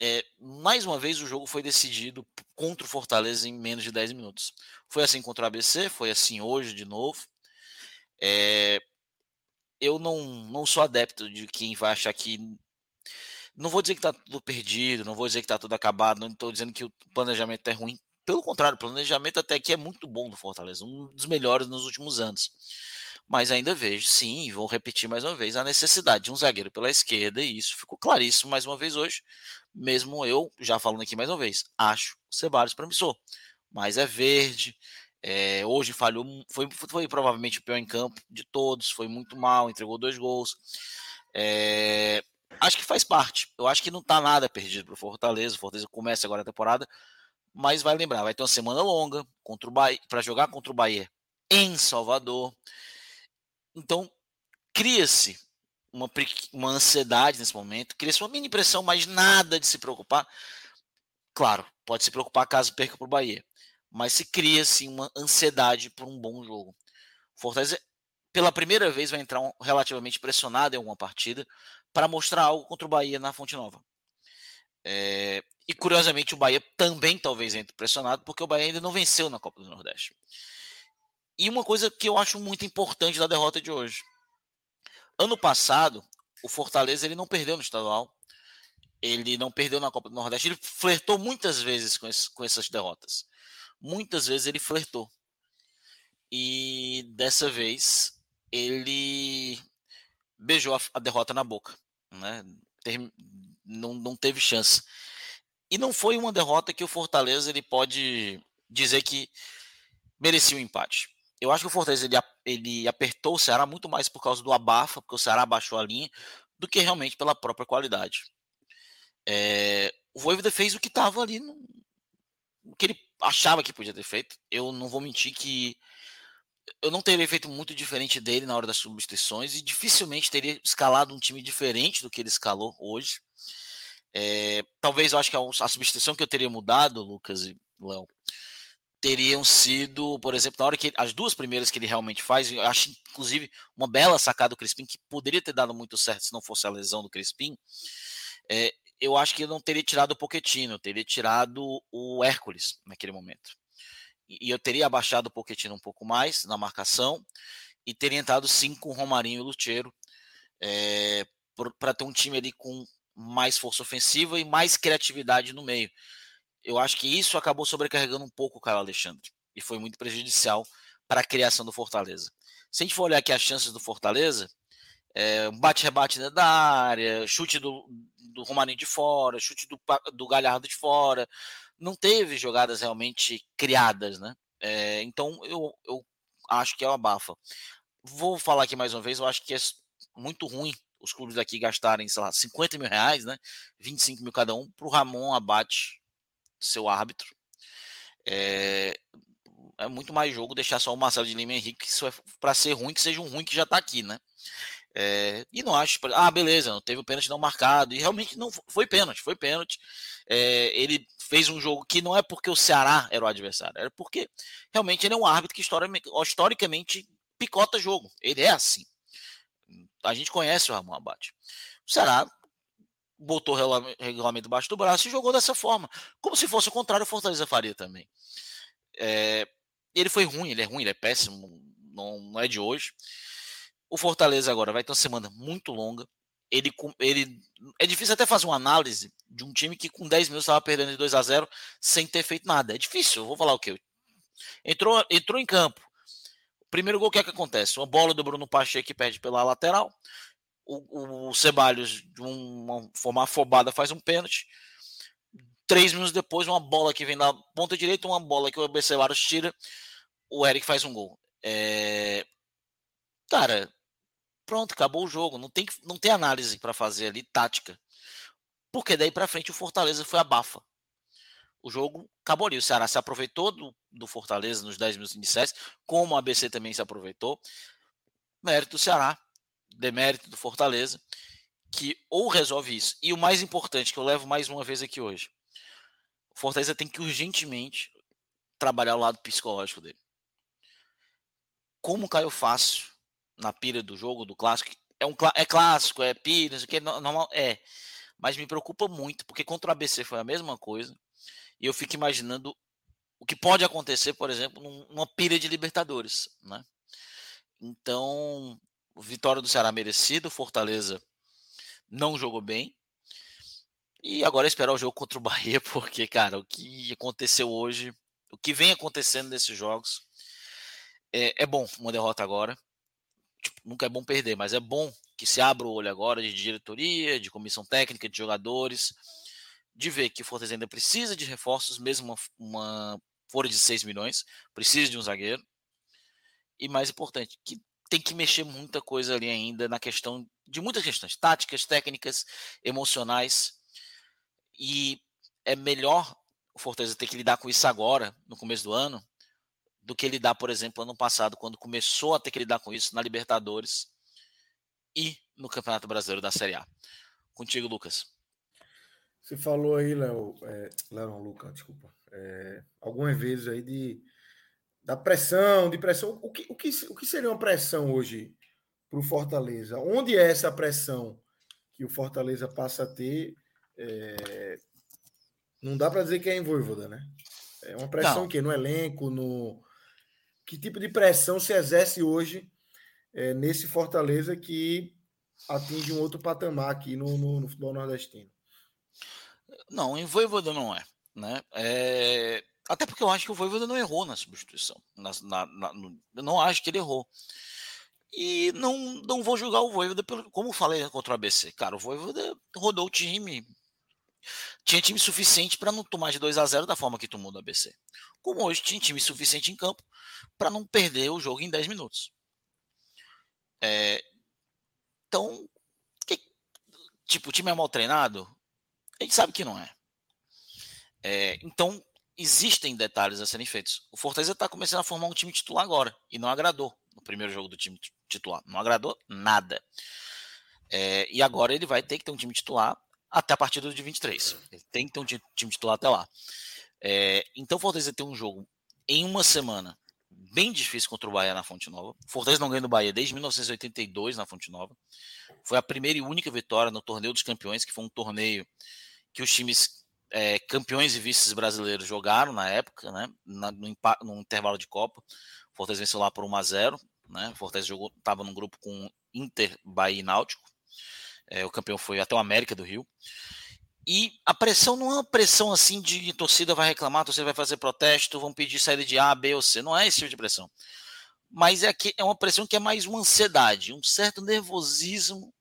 Speaker 3: é, mais uma vez, o jogo foi decidido contra o Fortaleza em menos de 10 minutos. Foi assim contra o ABC, foi assim hoje de novo. É, eu não, não sou adepto de quem vai achar que. Não vou dizer que está tudo perdido, não vou dizer que está tudo acabado, não estou dizendo que o planejamento é ruim. Pelo contrário, o planejamento até aqui é muito bom do Fortaleza, um dos melhores nos últimos anos. Mas ainda vejo, sim, vou repetir mais uma vez, a necessidade de um zagueiro pela esquerda, e isso ficou claríssimo mais uma vez hoje. Mesmo eu, já falando aqui mais uma vez, acho o Ceballos promissor. Mas é verde, é, hoje falhou, foi, foi provavelmente o pior em campo de todos, foi muito mal, entregou dois gols. É, acho que faz parte. Eu acho que não está nada perdido para o Fortaleza. O Fortaleza começa agora a temporada mas vai lembrar, vai ter uma semana longa contra o Bahia, para jogar contra o Bahia em Salvador. Então, cria-se uma, uma ansiedade nesse momento, cria-se uma mini pressão, mas nada de se preocupar. Claro, pode se preocupar caso perca para o Bahia, mas se cria-se uma ansiedade por um bom jogo. Fortaleza, pela primeira vez, vai entrar um, relativamente pressionado em alguma partida para mostrar algo contra o Bahia na Fonte Nova. É, e curiosamente o Bahia também talvez entre pressionado, porque o Bahia ainda não venceu na Copa do Nordeste. E uma coisa que eu acho muito importante da derrota de hoje. Ano passado, o Fortaleza ele não perdeu no estadual, ele não perdeu na Copa do Nordeste, ele flertou muitas vezes com, esse, com essas derrotas. Muitas vezes ele flertou. E dessa vez ele beijou a, a derrota na boca, né? Não, não teve chance. E não foi uma derrota que o Fortaleza ele pode dizer que merecia o um empate. Eu acho que o Fortaleza ele, ele apertou o Ceará muito mais por causa do abafa, porque o Ceará abaixou a linha, do que realmente pela própria qualidade. É, o Voivoda fez o que estava ali, no, o que ele achava que podia ter feito. Eu não vou mentir que eu não teria feito muito diferente dele na hora das substituições e dificilmente teria escalado um time diferente do que ele escalou hoje. É, talvez eu acho que a, a, substituição que eu teria mudado, Lucas e Léo, teriam sido, por exemplo, na hora que as duas primeiras que ele realmente faz, eu acho inclusive uma bela sacada do Crispim que poderia ter dado muito certo se não fosse a lesão do Crispim. É, eu acho que eu não teria tirado o Poquetino, eu teria tirado o Hércules naquele momento. E, eu teria abaixado o Poquetino um pouco mais na marcação e teria entrado sim com o Romarinho e o Lucheiro é, para ter um time ali com mais força ofensiva e mais criatividade no meio. Eu acho que isso acabou sobrecarregando um pouco o Caio Alexandre e foi muito prejudicial para a criação do Fortaleza. Se a gente for olhar aqui as chances do Fortaleza, é, um bate-rebate da área, chute do, do Romarinho de fora, chute do, do Galhardo de fora, não teve jogadas realmente criadas, né? É, então eu, eu acho que é uma bafa. Vou falar aqui mais uma vez, eu acho que é muito ruim os clubes daqui gastarem, sei lá, 50 mil reais, né? 25 mil cada um, para o Ramon abate seu árbitro. É, é muito mais jogo deixar só o Marcelo de Lima Henrique, isso é para ser ruim, que seja um ruim que já está aqui, né? É, e não acho, ah, beleza, não teve o pênalti não marcado, e realmente não foi pênalti, foi pênalti. É, ele fez um jogo que não é porque o Ceará era o adversário, era porque realmente ele é um árbitro que historicamente picota jogo, ele é assim. A gente conhece o Ramon Abate. O Ceará botou o regulamento debaixo do braço e jogou dessa forma. Como se fosse o contrário, o Fortaleza faria também. É, ele foi ruim, ele é ruim, ele é péssimo, não, não é de hoje. O Fortaleza agora vai ter uma semana muito longa. Ele, ele é difícil até fazer uma análise de um time que com 10 minutos estava perdendo de 2 a 0 sem ter feito nada. É difícil, eu vou falar o quê? Entrou, entrou em campo, Primeiro gol, o que é que acontece? Uma bola do Bruno Pacheco que perde pela lateral. O, o Ceballos, de uma forma afobada, faz um pênalti. Três minutos depois, uma bola que vem da ponta direita, uma bola que o Ceballos tira. O Eric faz um gol. É... Cara, pronto, acabou o jogo. Não tem, não tem análise para fazer ali, tática. Porque daí para frente o Fortaleza foi abafa o jogo acabou ali. O Ceará se aproveitou do, do Fortaleza nos 10 minutos iniciais, como o ABC também se aproveitou. Mérito do Ceará, demérito do Fortaleza, que ou resolve isso. E o mais importante, que eu levo mais uma vez aqui hoje: o Fortaleza tem que urgentemente trabalhar o lado psicológico dele. Como caiu fácil na pira do jogo, do clássico, é um é clássico, é pira, isso aqui é normal, é. Mas me preocupa muito, porque contra o ABC foi a mesma coisa. E eu fico imaginando o que pode acontecer, por exemplo, numa pilha de Libertadores, né? Então, vitória do Ceará merecida, Fortaleza não jogou bem. E agora é esperar o jogo contra o Bahia, porque, cara, o que aconteceu hoje, o que vem acontecendo nesses jogos, é, é bom uma derrota agora. Tipo, nunca é bom perder, mas é bom que se abra o olho agora de diretoria, de comissão técnica, de jogadores, de ver que o Fortaleza ainda precisa de reforços, mesmo uma, uma folha de 6 milhões, precisa de um zagueiro. E mais importante, que tem que mexer muita coisa ali ainda na questão de muitas questões, táticas, técnicas, emocionais. E é melhor o Fortaleza ter que lidar com isso agora, no começo do ano, do que lidar, por exemplo, ano passado, quando começou a ter que lidar com isso na Libertadores e no Campeonato Brasileiro da Série A. Contigo, Lucas.
Speaker 1: Você falou aí, Léo, é, Léo não, Luca, desculpa, é, algumas vezes aí de, da pressão, de pressão. O que, o que, o que seria uma pressão hoje para o Fortaleza? Onde é essa pressão que o Fortaleza passa a ter é, Não dá para dizer que é em Voivoda, né? É uma pressão não. que no elenco, no que tipo de pressão se exerce hoje é, nesse Fortaleza que atinge um outro patamar aqui no, no, no futebol nordestino?
Speaker 3: Não, em Voivoda não é. Né? É... Até porque eu acho que o Voivoda não errou na substituição. Na, na, na, no... eu não acho que ele errou. E não, não vou julgar o Voivoda, pelo, como falei contra o ABC. Cara, o Voivoda rodou o time. Tinha time suficiente para não tomar de 2 a 0 da forma que tomou do ABC. Como hoje tinha time suficiente em campo para não perder o jogo em 10 minutos. É, então, que, tipo, o time é mal treinado? A gente sabe que não é. é então, existem detalhes a serem feitos. O Fortaleza está começando a formar um time titular agora e não agradou no primeiro jogo do time titular. Não agradou nada. É, e agora ele vai ter que ter um time titular até a partida de 23. Ele tem que ter um time titular até lá. É, então o Fortaleza tem um jogo em uma semana bem difícil contra o Bahia na Fonte Nova. O Fortaleza não ganha do Bahia desde 1982 na Fonte Nova. Foi a primeira e única vitória no Torneio dos Campeões, que foi um torneio que os times é, campeões e vices brasileiros jogaram na época, né? Na, no, no, intervalo de Copa. O Fortaleza venceu lá por 1 a 0 né? O Fortaleza estava num grupo com Inter, Bahia e Náutico. É, o campeão foi até o América do Rio. E a pressão não é uma pressão assim de torcida vai reclamar, torcida vai fazer protesto, vão pedir saída de A, B ou C. Não é esse tipo de pressão. Mas é, que, é uma pressão que é mais uma ansiedade, um certo nervosismo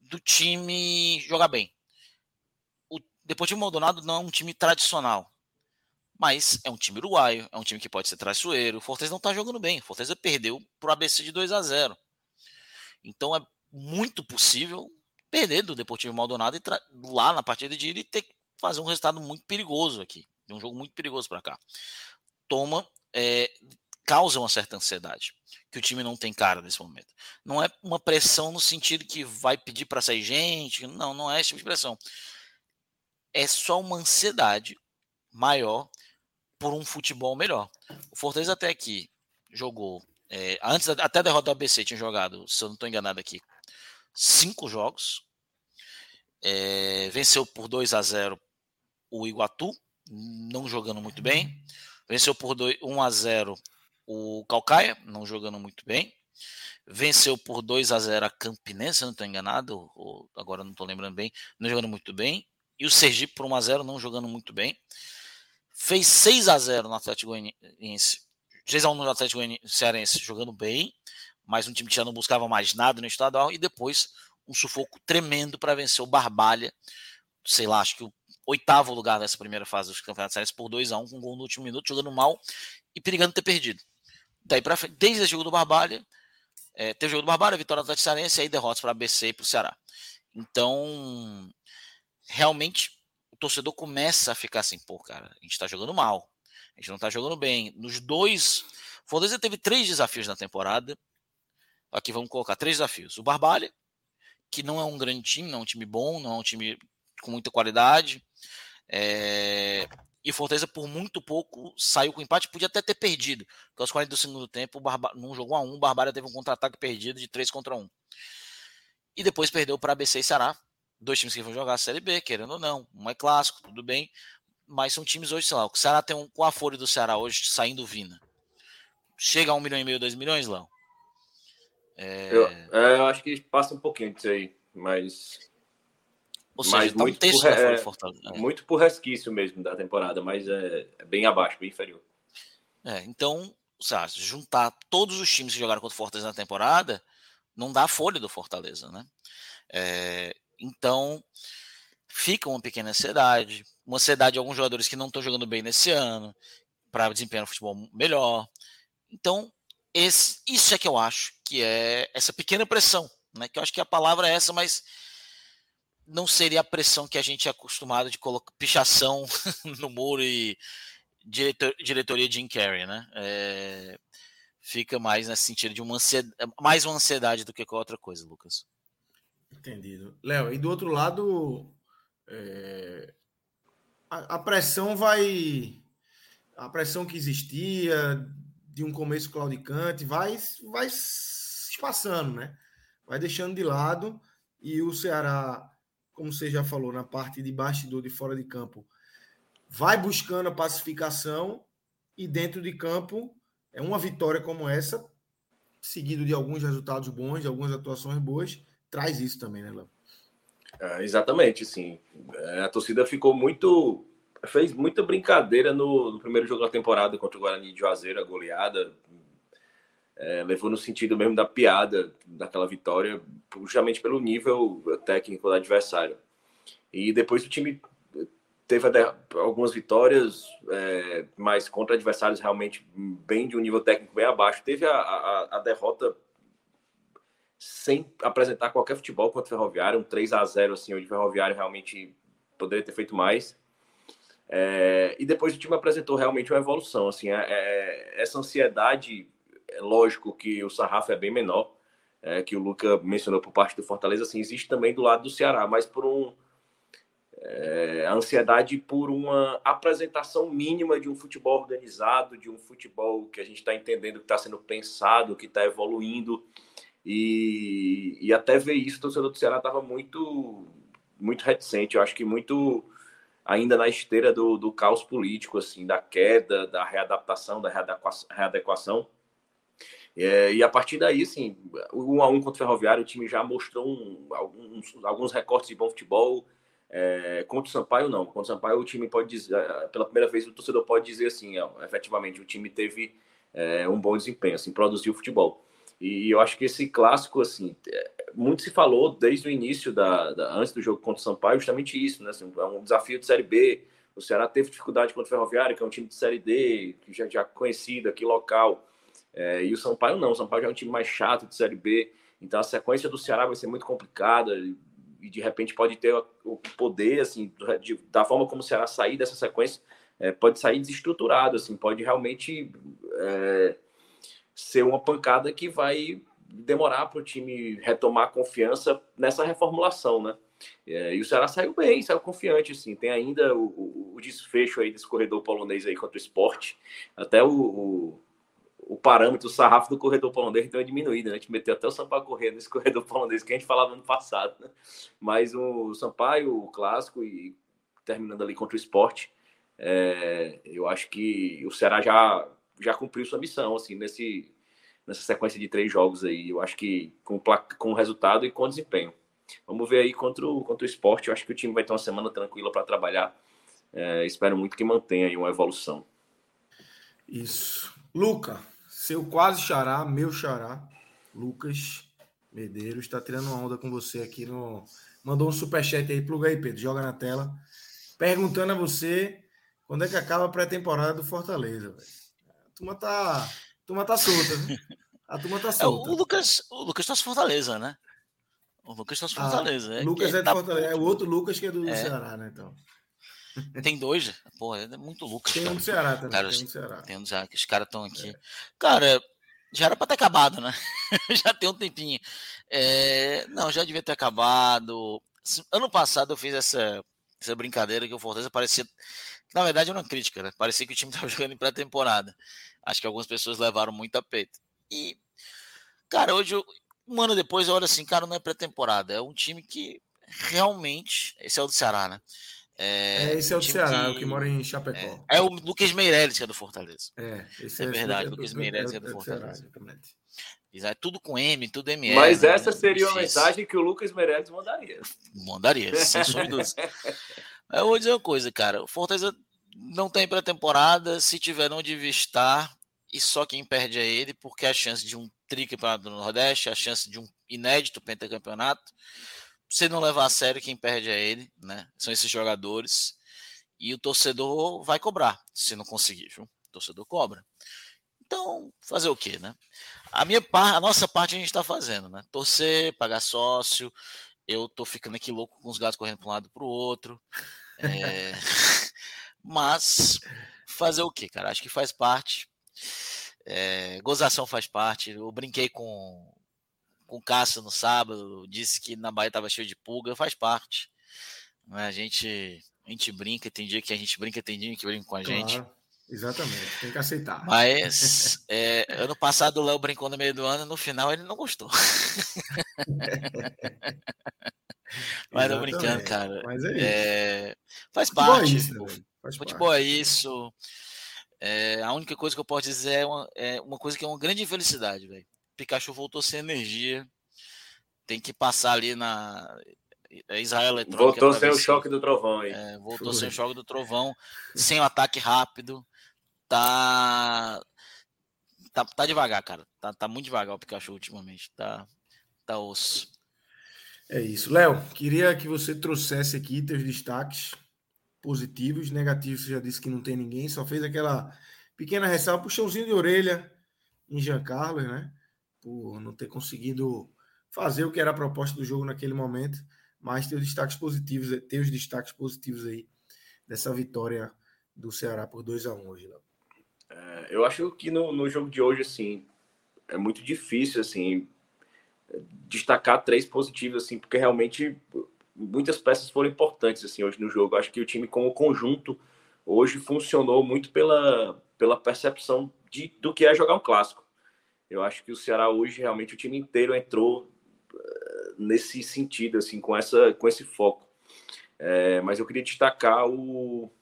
Speaker 3: do time jogar bem. Deportivo Maldonado não é um time tradicional. Mas é um time uruguaio, é um time que pode ser traiçoeiro. O Fortaleza não está jogando bem. O Fortaleza perdeu para o ABC de 2 a 0 Então é muito possível perder do Deportivo Maldonado e lá na partida de ida e ter que fazer um resultado muito perigoso aqui. Um jogo muito perigoso para cá. Toma, é, causa uma certa ansiedade que o time não tem cara nesse momento. Não é uma pressão no sentido que vai pedir para sair gente, não, não é esse tipo de pressão. É só uma ansiedade maior por um futebol melhor. O Fortaleza até aqui jogou, é, antes até a derrota do ABC tinha jogado, se eu não estou enganado aqui, cinco jogos. É, venceu por 2 a 0 o Iguatu, não jogando muito bem. Venceu por 2, 1 a 0 o Calcaia, não jogando muito bem. Venceu por 2 a 0 a Campinense, se não estou enganado, ou, agora não estou lembrando bem, não jogando muito bem. E o Sergipe por 1 a 0 não jogando muito bem fez 6 a 0 no Atlético Goianiense. 6 a 1 no Atlético Cearense jogando bem, mas um time que já não buscava mais nada no estadual e depois um sufoco tremendo para vencer o Barbalha, sei lá, acho que o oitavo lugar dessa primeira fase dos Campeonatos Cearense por 2 a 1 com um gol no último minuto, jogando mal e perigando ter perdido. Daí para desde o jogo do Barbalha, é, teve o jogo do Barbalha, vitória do Atlético Cearense aí derrotas para a ABC e para o Ceará. Então, realmente torcedor começa a ficar assim, pô, cara, a gente tá jogando mal. A gente não tá jogando bem. Nos dois. Fortaleza teve três desafios na temporada. Aqui vamos colocar três desafios. O Barbalha, que não é um grande time, não é um time bom, não é um time com muita qualidade. É... E Fortaleza, por muito pouco, saiu com empate, podia até ter perdido. Porque aos 40 do segundo tempo, o Barba... num jogo a um, o Barbalha teve um contra-ataque perdido de 3 contra 1. E depois perdeu para ABC e Ceará, dois times que vão jogar a Série B, querendo ou não. Um é clássico, tudo bem. Mas são times hoje, sei lá, o Ceará tem um. com a folha do Ceará hoje saindo Vina? Chega a um milhão e meio, dois milhões, Léo?
Speaker 4: É... Eu, é, eu, acho que passa um pouquinho disso aí, mas.
Speaker 3: Ou seja, mas tá muito, um por,
Speaker 4: é, é, muito por resquício mesmo da temporada, mas é, é bem abaixo, bem inferior.
Speaker 3: É, então, sabe, juntar todos os times que jogaram contra o Fortaleza na temporada, não dá a folha do Fortaleza, né? É, então, fica uma pequena ansiedade, uma ansiedade de alguns jogadores que não estão jogando bem nesse ano, para desempenhar no futebol melhor. Então, esse, isso é que eu acho que é essa pequena pressão, né? Que eu acho que a palavra é essa, mas não seria a pressão que a gente é acostumado de colocar pichação no muro e diretor, diretoria Jim Carrey, né? É, fica mais nesse sentido de uma ansiedade, mais uma ansiedade do que qualquer outra coisa, Lucas.
Speaker 1: Entendido. Léo, e do outro lado, é... a, a, pressão vai. A pressão que existia de um começo claudicante vai, vai se espaçando, né? Vai deixando de lado. E o Ceará, como você já falou, na parte de bastidor de fora de campo, vai buscando a pacificação e dentro de campo é uma vitória como essa, seguido de alguns resultados bons, de algumas atuações boas, traz isso também, né, Léo?
Speaker 4: É, exatamente, sim. É, a torcida ficou muito. fez muita brincadeira no, no, primeiro jogo da temporada contra o Guarani de Juazeiro, a goleada. É, levou no sentido mesmo da piada daquela vitória, justamente pelo nível técnico do adversário. E depois o time teve algumas vitórias, é, mas contra adversários realmente bem de um nível técnico bem abaixo. Teve a, a, a derrota sem apresentar qualquer futebol contra o Ferroviário, um 3 a 0 assim, onde o Ferroviário realmente poderia ter feito mais. É, e depois o time apresentou realmente uma evolução. Assim, é, é, essa ansiedade, é lógico que o sarrafo é bem menor, é, que o Luca mencionou por parte do Fortaleza, assim, existe também do lado do Ceará, mas por um é, a ansiedade por uma apresentação mínima de um futebol organizado, de um futebol que a gente está entendendo que está sendo pensado, que está evoluindo. E, e até ver isso, o torcedor do Ceará estava muito, muito reticente. Eu acho que muito ainda na esteira do, do caos político, assim, da queda, da readaptação, da readequação. É, e a partir daí, assim, um a um contra o Ferroviário, o time já mostrou um, alguns, alguns recortes de bom futebol, é, contra o Sampaio, não. Contra o Sampaio, o time pode dizer, é, pela primeira vez, o torcedor pode dizer assim: ó, efetivamente, o time teve é, um bom desempenho, assim, produziu futebol. E eu acho que esse clássico, assim, é, muito se falou desde o início, da, da, antes do jogo contra o Sampaio, justamente isso, né? Assim, é um desafio de Série B. O Ceará teve dificuldade contra o Ferroviário, que é um time de Série D, que já, já conhecido aqui local. É, e o Sampaio não, o Sampaio já é um time mais chato de Série B. Então a sequência do Ceará vai ser muito complicada e de repente pode ter o poder, assim, de, da forma como o Ceará sair dessa sequência, é, pode sair desestruturado, assim, pode realmente é, ser uma pancada que vai demorar para o time retomar a confiança nessa reformulação, né? É, e o Ceará saiu bem, saiu confiante, assim. Tem ainda o, o, o desfecho aí desse corredor polonês aí contra o esporte. Até o, o o parâmetro, o sarrafo do corredor polonês deu uma diminuída, né? A gente meteu até o Sampaio correr nesse corredor polonês que a gente falava no passado, né? Mas o Sampaio, o clássico, e terminando ali contra o esporte, é, eu acho que o Ceará já, já cumpriu sua missão, assim, nesse, nessa sequência de três jogos aí. Eu acho que com, com resultado e com desempenho. Vamos ver aí contra o, contra o esporte. Eu acho que o time vai ter uma semana tranquila para trabalhar. É, espero muito que mantenha aí uma evolução.
Speaker 1: Isso. Luca, seu quase xará, meu xará, Lucas Medeiros, está tirando uma onda com você aqui no. Mandou um superchat aí, pluga aí, Pedro, joga na tela. Perguntando a você quando é que acaba a pré-temporada do Fortaleza. Véio. Turma tá, a turma tá solta, né? A turma tá solta.
Speaker 3: É, o Lucas, o Lucas tá Fortaleza, né? O Lucas tá ah, Fortaleza.
Speaker 1: Ah, é, Lucas é, é de Fortaleza. É o outro Lucas que é do é. Ceará, né? Então.
Speaker 3: Tem dois? Porra, é muito Lucas.
Speaker 1: Tem um do Ceará também. Cara, tem um do Ceará.
Speaker 3: Tem um do Ceará, que os caras estão aqui. É. Cara, já era para ter acabado, né? já tem um tempinho. É... Não, já devia ter acabado. Ano passado eu fiz essa, essa brincadeira que o Fortaleza parecia. Na verdade, era uma crítica, né? Parecia que o time estava jogando em pré-temporada. Acho que algumas pessoas levaram muito a peito. E, cara, hoje, um ano depois, eu olho assim, cara, não é pré-temporada. É um time que realmente. Esse é o do Ceará, né?
Speaker 1: É, é, esse é o Ceará, que, o que mora em Chapecó.
Speaker 3: É, é, o Lucas Meirelles, que é do Fortaleza.
Speaker 1: É,
Speaker 3: esse é, é verdade, o Lucas Meirelles é do Fortaleza. Ceará, tudo com M, tudo ML.
Speaker 4: Mas né? essa seria uma mensagem que o Lucas Meirelles mandaria.
Speaker 3: Mandaria, sem sombra Eu vou dizer uma coisa, cara. O Fortaleza não tem pré-temporada, se tiver não devia estar, e só quem perde é ele, porque a chance de um tricampeonato do Nordeste, a chance de um inédito pentacampeonato, você não levar a sério, quem perde é ele, né? São esses jogadores. E o torcedor vai cobrar, se não conseguir, viu? O torcedor cobra. Então, fazer o quê, né? A minha parte, a nossa parte a gente está fazendo, né? Torcer, pagar sócio. Eu tô ficando aqui louco com os gatos correndo para um lado para o outro. É... Mas fazer o quê, cara? Acho que faz parte. É... Gozação faz parte. Eu brinquei com com o Cássio no sábado, disse que na Bahia estava cheio de pulga, faz parte. Né? A, gente, a gente brinca, tem dia que a gente brinca, tem dia que brinca com a claro, gente.
Speaker 1: Exatamente, tem que aceitar.
Speaker 3: Mas é, ano passado o Léo brincou no meio do ano, no final ele não gostou. Mas tô brincando, cara. Mas é, é faz parte. É isso, Futebol parte. é isso. É, a única coisa que eu posso dizer é uma, é uma coisa que é uma grande infelicidade, velho. Pikachu voltou sem energia. Tem que passar ali na é Israel
Speaker 4: Eletrônica. Voltou sem o choque do trovão aí.
Speaker 3: É, voltou sem o choque do trovão, sem o ataque rápido. Tá. Tá, tá devagar, cara. Tá, tá muito devagar o Pikachu ultimamente. Tá, tá osso.
Speaker 1: É isso. Léo, queria que você trouxesse aqui teus destaques positivos, negativos. Você já disse que não tem ninguém, só fez aquela pequena ressalva, puxãozinho de orelha em Jean Carlos, né? Por não ter conseguido fazer o que era a proposta do jogo naquele momento, mas teus destaques positivos, teus destaques positivos aí dessa vitória do Ceará por 2 a 1 um hoje, Léo.
Speaker 4: É, eu acho que no, no jogo de hoje, assim, é muito difícil, assim, destacar três positivos, assim, porque realmente muitas peças foram importantes, assim, hoje no jogo. Eu acho que o time como conjunto hoje funcionou muito pela, pela percepção de, do que é jogar um clássico. Eu acho que o Ceará hoje, realmente, o time inteiro entrou uh, nesse sentido, assim, com, essa, com esse foco. É, mas eu queria destacar o,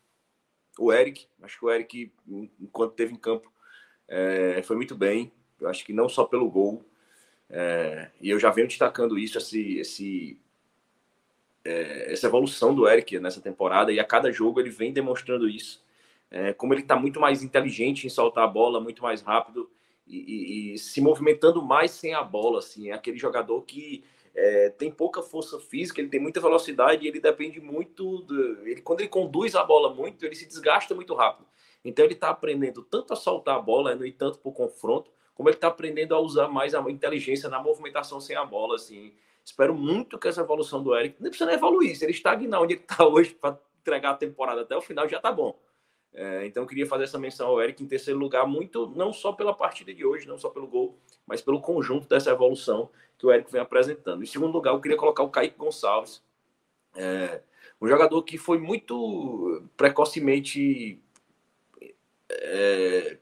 Speaker 4: o Eric. Acho que o Eric, enquanto teve em campo, é, foi muito bem. Eu acho que não só pelo gol, é, e eu já venho destacando isso, esse, esse, é, essa evolução do Eric nessa temporada, e a cada jogo ele vem demonstrando isso. É, como ele está muito mais inteligente em soltar a bola, muito mais rápido e, e, e, se movimentando mais sem a bola. Assim, é aquele jogador que é, tem pouca força física, ele tem muita velocidade ele depende muito. Do, ele, quando ele conduz a bola muito, ele se desgasta muito rápido. Então ele está aprendendo tanto a soltar a bola, no entanto, por confronto, como ele está aprendendo a usar mais a inteligência na movimentação sem a bola, assim. Espero muito que essa evolução do Eric, não precisa nem evoluir, se ele estagnar onde ele está hoje para entregar a temporada até o final, já está bom. É, então, eu queria fazer essa menção ao Eric em terceiro lugar, muito não só pela partida de hoje, não só pelo gol, mas pelo conjunto dessa evolução que o Eric vem apresentando. Em segundo lugar, eu queria colocar o Kaique Gonçalves, é, um jogador que foi muito precocemente é,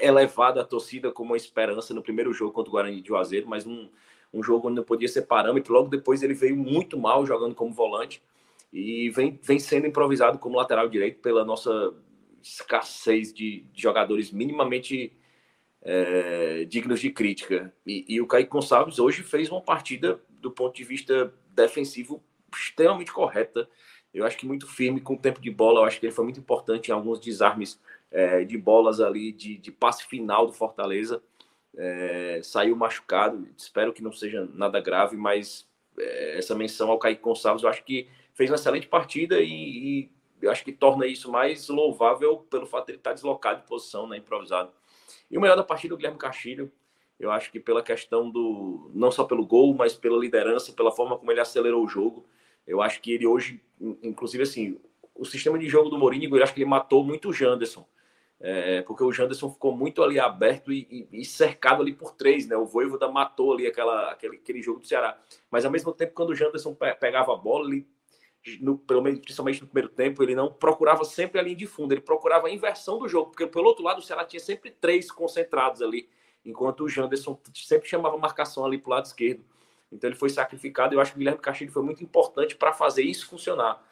Speaker 4: elevado à torcida como uma esperança no primeiro jogo contra o Guarani de Juazeiro, mas um, um jogo onde não podia ser parâmetro. Logo depois ele veio muito mal jogando como volante e vem, vem sendo improvisado como lateral direito pela nossa escassez de, de jogadores minimamente é, dignos de crítica. E, e, o Kaique Gonçalves hoje fez uma partida, do ponto de vista defensivo, extremamente correta. Eu acho que muito firme com o tempo de bola. Eu acho que ele foi muito importante em alguns desarmes é, de bolas ali, de, de, passe final do Fortaleza. É, saiu machucado. Espero que não seja nada grave, mas essa menção ao Kaique Gonçalves, eu acho que fez uma excelente partida e, e eu acho que torna isso mais louvável pelo fato de ele estar deslocado de posição, né, improvisado. E o melhor da partida, o Guilherme Castilho. Eu acho que pela questão do. não só pelo gol, mas pela liderança, pela forma como ele acelerou o jogo. Eu acho que ele hoje, inclusive assim, o sistema de jogo do Mourinho, eu acho que ele matou muito o Janderson. É, porque o Janderson ficou muito ali aberto e, e, e, cercado ali por três, né? O Voivoda matou ali aquela, aquele, aquele jogo do Ceará. Mas ao mesmo tempo, quando o Janderson pe pegava a bola, ele no, pelo menos principalmente no primeiro tempo, ele não procurava sempre a linha de fundo, ele procurava a inversão do jogo, porque pelo outro lado o Ceará tinha sempre três concentrados ali, enquanto o Janderson sempre chamava marcação ali para o lado esquerdo. Então ele foi sacrificado. Eu acho que o Guilherme Castilho foi muito importante para fazer isso funcionar.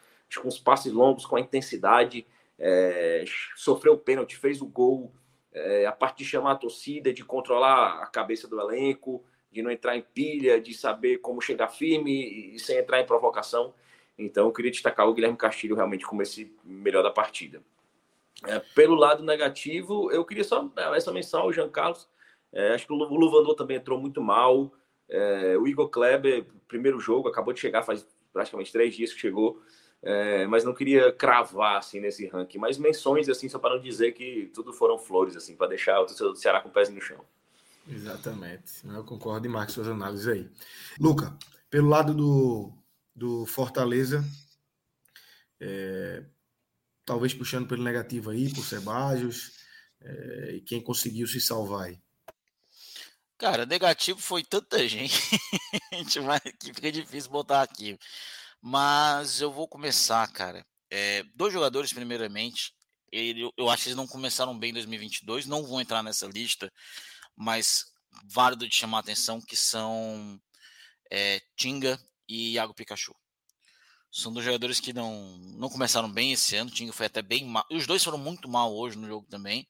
Speaker 4: Com os passes longos, com a intensidade, é, sofreu o pênalti, fez o gol, é, a parte de chamar a torcida, de controlar a cabeça do elenco, de não entrar em pilha, de saber como chegar firme e sem entrar em provocação. Então, eu queria destacar o Guilherme Castilho realmente como esse melhor da partida. É, pelo lado negativo, eu queria só essa menção ao Jean Carlos. É, acho que o Luvandor também entrou muito mal. É, o Igor Kleber, primeiro jogo, acabou de chegar faz praticamente três dias que chegou. É, mas não queria cravar assim nesse ranking. Mas menções assim só para não dizer que tudo foram flores assim para deixar o torcedor do Ceará com o pés no chão.
Speaker 1: Exatamente. Eu concordo demais com suas análises aí. Luca, pelo lado do do Fortaleza. É, talvez puxando pelo negativo aí, por Sebajos, é, e quem conseguiu se salvar aí.
Speaker 3: Cara, negativo foi tanta gente, que fica difícil botar aqui. Mas eu vou começar, cara. É, dois jogadores, primeiramente, ele, eu acho que eles não começaram bem em 2022, não vão entrar nessa lista, mas válido de chamar a atenção que são é, Tinga e Iago Pikachu. São dois jogadores que não, não começaram bem esse ano. O Tinga foi até bem mal. Os dois foram muito mal hoje no jogo também.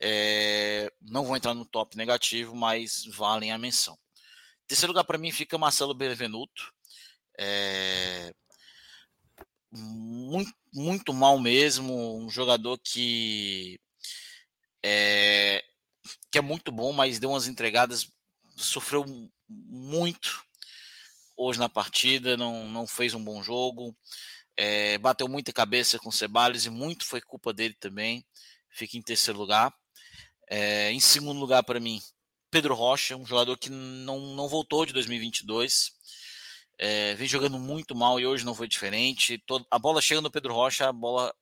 Speaker 3: É, não vou entrar no top negativo, mas valem a menção. Terceiro lugar para mim fica Marcelo Benevenuto. É, muito, muito mal mesmo. Um jogador que é, que é muito bom, mas deu umas entregadas, sofreu muito hoje na partida, não, não fez um bom jogo, é, bateu muita cabeça com o Ceballos e muito foi culpa dele também. Fica em terceiro lugar. É, em segundo lugar, para mim, Pedro Rocha, um jogador que não, não voltou de 2022. É, vem jogando muito mal e hoje não foi diferente. Todo, a bola chega no Pedro Rocha, a bola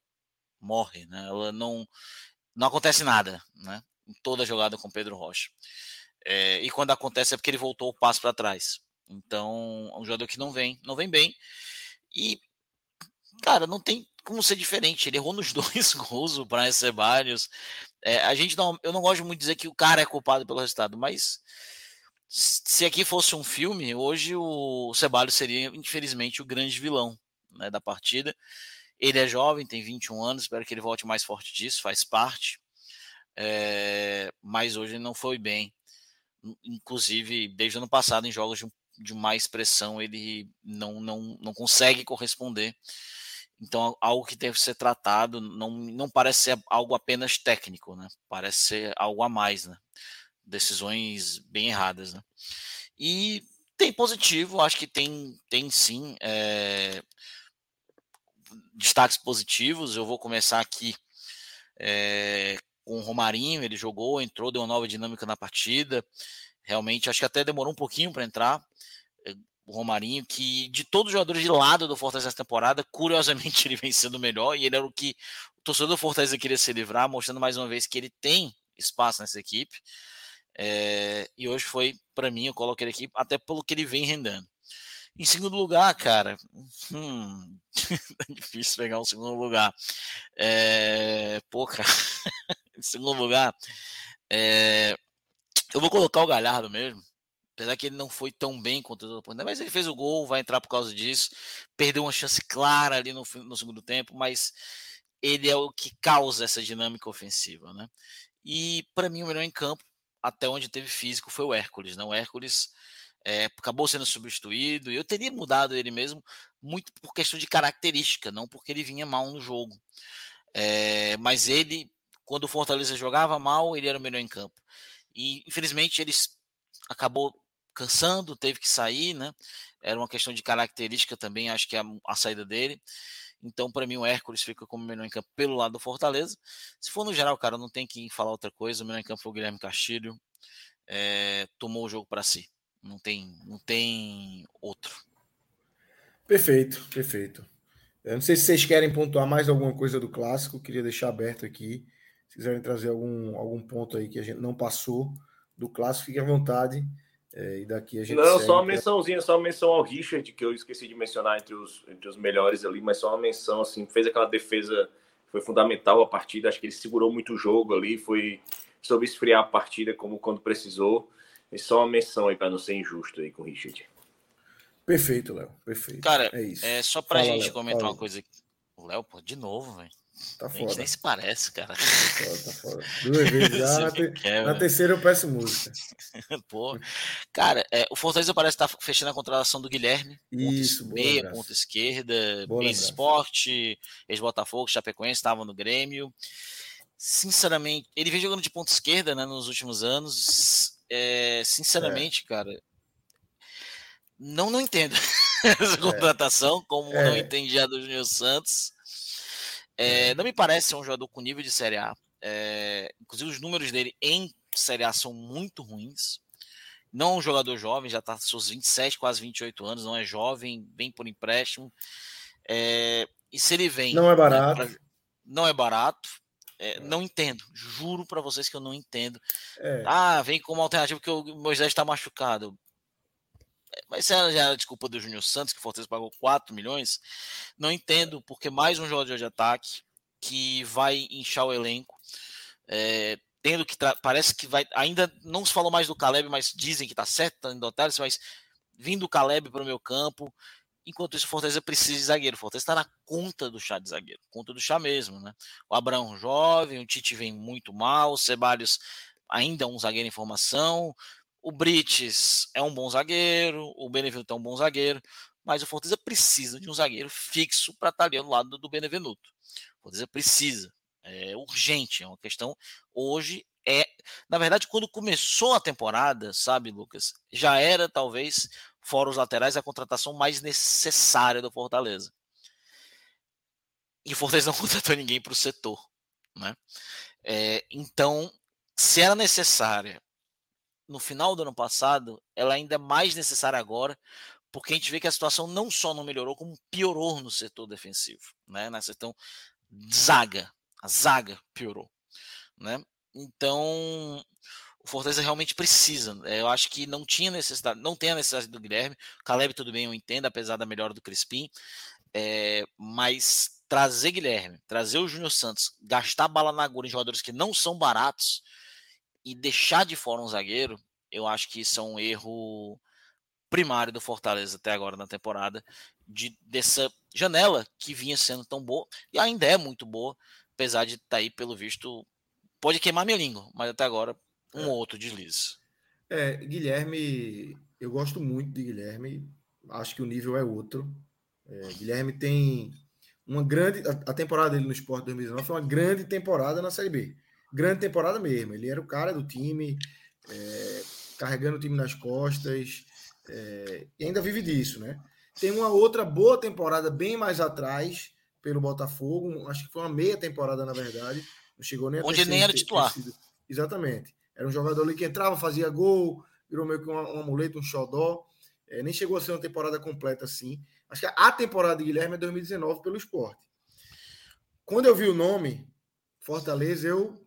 Speaker 3: morre, né? Ela não, não acontece nada, né? Em toda jogada com Pedro Rocha. É, e quando acontece é porque ele voltou o passo para trás. Então, é um jogador que não vem, não vem bem. E, cara, não tem como ser diferente. Ele errou nos dois gols, o Brian Ceballos. É, a gente não, eu não gosto muito de dizer que o cara é culpado pelo resultado, mas se aqui fosse um filme, hoje o Ceballos seria, infelizmente, o grande vilão né, da partida. Ele é jovem, tem 21 anos, espero que ele volte mais forte disso, faz parte. É, mas hoje não foi bem. Inclusive, desde o ano passado, em jogos de, de mais pressão, ele não, não, não consegue corresponder. Então, algo que deve ser tratado não, não parece ser algo apenas técnico, né? Parece ser algo a mais, né? Decisões bem erradas, né? E tem positivo, acho que tem, tem sim é, destaques positivos. Eu vou começar aqui é, com o Romarinho, ele jogou, entrou, deu uma nova dinâmica na partida. Realmente, acho que até demorou um pouquinho para entrar. Eh, o Romarinho, que de todos os jogadores de lado do Fortaleza essa temporada, curiosamente ele vem sendo melhor e ele era o que o torcedor do Fortaleza queria se livrar, mostrando mais uma vez que ele tem espaço nessa equipe. É, e hoje foi, para mim, eu coloquei ele aqui até pelo que ele vem rendendo. Em segundo lugar, cara, hum, é difícil pegar um segundo lugar. É, pô, cara, em segundo lugar, é, eu vou colocar o Galhardo mesmo. Apesar que ele não foi tão bem contra o oponente, mas ele fez o gol, vai entrar por causa disso. Perdeu uma chance clara ali no, no segundo tempo, mas ele é o que causa essa dinâmica ofensiva, né? E para mim o melhor em campo, até onde teve físico, foi o Hércules, não? Né? O Hércules é, acabou sendo substituído. Eu teria mudado ele mesmo muito por questão de característica, não porque ele vinha mal no jogo. É, mas ele, quando o Fortaleza jogava mal, ele era o melhor em campo. E infelizmente ele acabou cansando, teve que sair, né? Era uma questão de característica também, acho que a, a saída dele. Então, para mim, o Hércules fica como melhor em campo pelo lado do Fortaleza. Se for no geral, cara, não tem que falar outra coisa. O melhor em campo foi o Guilherme Castilho. É, tomou o jogo para si. Não tem, não tem outro.
Speaker 1: Perfeito, perfeito. Eu não sei se vocês querem pontuar mais alguma coisa do clássico, queria deixar aberto aqui. Se quiserem trazer algum, algum ponto aí que a gente não passou do clássico, fique à vontade. É, e daqui a gente.
Speaker 4: Não, segue, só uma mençãozinha, só uma menção ao Richard, que eu esqueci de mencionar entre os, entre os melhores ali, mas só uma menção, assim, fez aquela defesa, foi fundamental a partida, acho que ele segurou muito o jogo ali, foi soube esfriar a partida como quando precisou. E só uma menção aí para não ser injusto aí com o Richard.
Speaker 1: Perfeito, Léo. Perfeito.
Speaker 3: Cara, é, isso. é só pra Fala, gente Léo. comentar Fala. uma coisa aqui. O Léo, pô, de novo, velho. Tá foda. A gente nem se parece, cara. Tá foda, tá
Speaker 1: foda. Duas vezes já. na, te... quer, na terceira eu peço música.
Speaker 3: Pô. Cara, é, o Fortaleza parece estar tá fechando a contratação do Guilherme.
Speaker 1: Isso,
Speaker 3: ponto meia, ponta esquerda, ex-esporte, ex-Botafogo, Chapecoense, estava no Grêmio. Sinceramente, ele vem jogando de ponta esquerda né, nos últimos anos é, sinceramente, é. cara, não, não entendo essa é. contratação, como é. não entendi a do Júnior Santos. É, é. não me parece ser um jogador com nível de Série A. inclusive, os números dele em Série A são muito ruins. Não é um jogador jovem, já está seus 27, quase 28 anos, não é jovem, vem por empréstimo. e se ele vem.
Speaker 1: Não é barato. Né, pra,
Speaker 3: não é barato. É, não entendo, juro para vocês que eu não entendo. É. Ah, vem como alternativa que o Moisés está machucado. É, mas já era desculpa do Júnior Santos, que o Fortaleza pagou 4 milhões. Não entendo, porque mais um jogador de ataque que vai inchar o elenco. É, tendo que parece que vai. Ainda não se falou mais do Caleb, mas dizem que tá certo, tá indo mas vindo o Caleb para o meu campo, Enquanto isso, o Fortaleza precisa de zagueiro. O Fortaleza está na conta do chá de zagueiro, conta do chá mesmo, né? O Abraão jovem, o Tite vem muito mal, o Ceballos ainda é um zagueiro em formação, o Brites é um bom zagueiro, o Benevenuto é um bom zagueiro, mas o Fortaleza precisa de um zagueiro fixo para estar ali ao lado do Benevenuto. O Fortaleza precisa, é urgente, é uma questão hoje é, na verdade, quando começou a temporada, sabe, Lucas, já era talvez fora os laterais a contratação mais necessária do Fortaleza. E o Fortaleza não contratou ninguém para o setor, né? É, então, se era necessária no final do ano passado, ela ainda é mais necessária agora, porque a gente vê que a situação não só não melhorou, como piorou no setor defensivo, né? Na questão zaga, a zaga piorou, né? Então, o Fortaleza realmente precisa. Né, eu acho que não tinha necessidade, não tem a necessidade do Guilherme. Caleb, tudo bem, eu entendo, apesar da melhora do Crispim. É, mas trazer Guilherme, trazer o Júnior Santos, gastar bala na agulha em jogadores que não são baratos e deixar de fora um zagueiro, eu acho que isso é um erro primário do Fortaleza até agora na temporada, de, dessa janela que vinha sendo tão boa e ainda é muito boa, apesar de estar tá aí, pelo visto, pode queimar minha língua, mas até agora um é. outro deslize.
Speaker 1: É, Guilherme, eu gosto muito de Guilherme, acho que o nível é outro. É, Guilherme tem uma grande. A, temporada dele no Sport 2019 foi uma grande temporada na Série B. Grande temporada mesmo. Ele era o cara do time, é, carregando o time nas costas, é, e ainda vive disso, né? Tem uma outra boa temporada bem mais atrás pelo Botafogo, acho que foi uma meia temporada, na verdade. Não chegou nem a
Speaker 3: Onde nem era titular.
Speaker 1: Exatamente. Era um jogador ali que entrava, fazia gol, virou meio que um, um amuleto, um xodó. É, nem chegou a ser uma temporada completa assim. Acho que a temporada de Guilherme é 2019 pelo esporte. Quando eu vi o nome, Fortaleza, eu,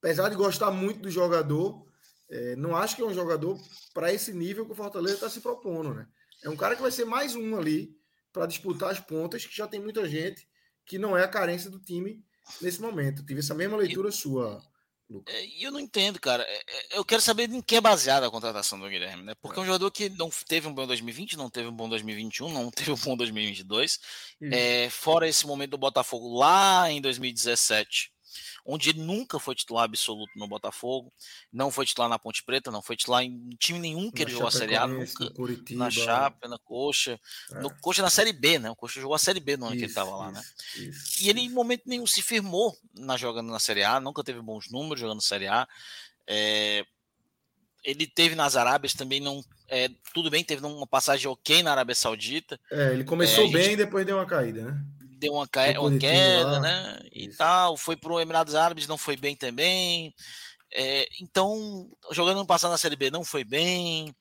Speaker 1: apesar de gostar muito do jogador, é, não acho que é um jogador para esse nível que o Fortaleza está se propondo, né? É um cara que vai ser mais um ali para disputar as pontas, que já tem muita gente que não é a carência do time nesse momento. Tive essa mesma leitura e, sua,
Speaker 3: é, e eu não entendo, cara. É, é, eu quero saber em que é baseada a contratação do Guilherme, né? Porque é um jogador que não teve um bom 2020, não teve um bom 2021, não teve um bom 2022. É, fora esse momento do Botafogo lá em 2017, onde ele nunca foi titular absoluto no Botafogo, não foi titular na Ponte Preta, não foi titular em time nenhum que na ele jogou a Série A, nunca, na Chapa, na Coxa, é. no Coxa na Série B, né? O Coxa jogou a Série B no ano isso, que ele estava lá, né? Isso. E ele em momento nenhum se firmou na jogando na Série A, nunca teve bons números jogando na Série A. É, ele teve nas Arábias também não é, tudo bem teve uma passagem ok na Arábia Saudita
Speaker 1: é, ele começou é, bem e depois deu uma caída né
Speaker 3: deu uma, ca... uma queda, lá. né? E Isso. tal. Foi para o Emirados Árabes, não foi bem também. É, então, jogando no passado na Série B, não foi bem.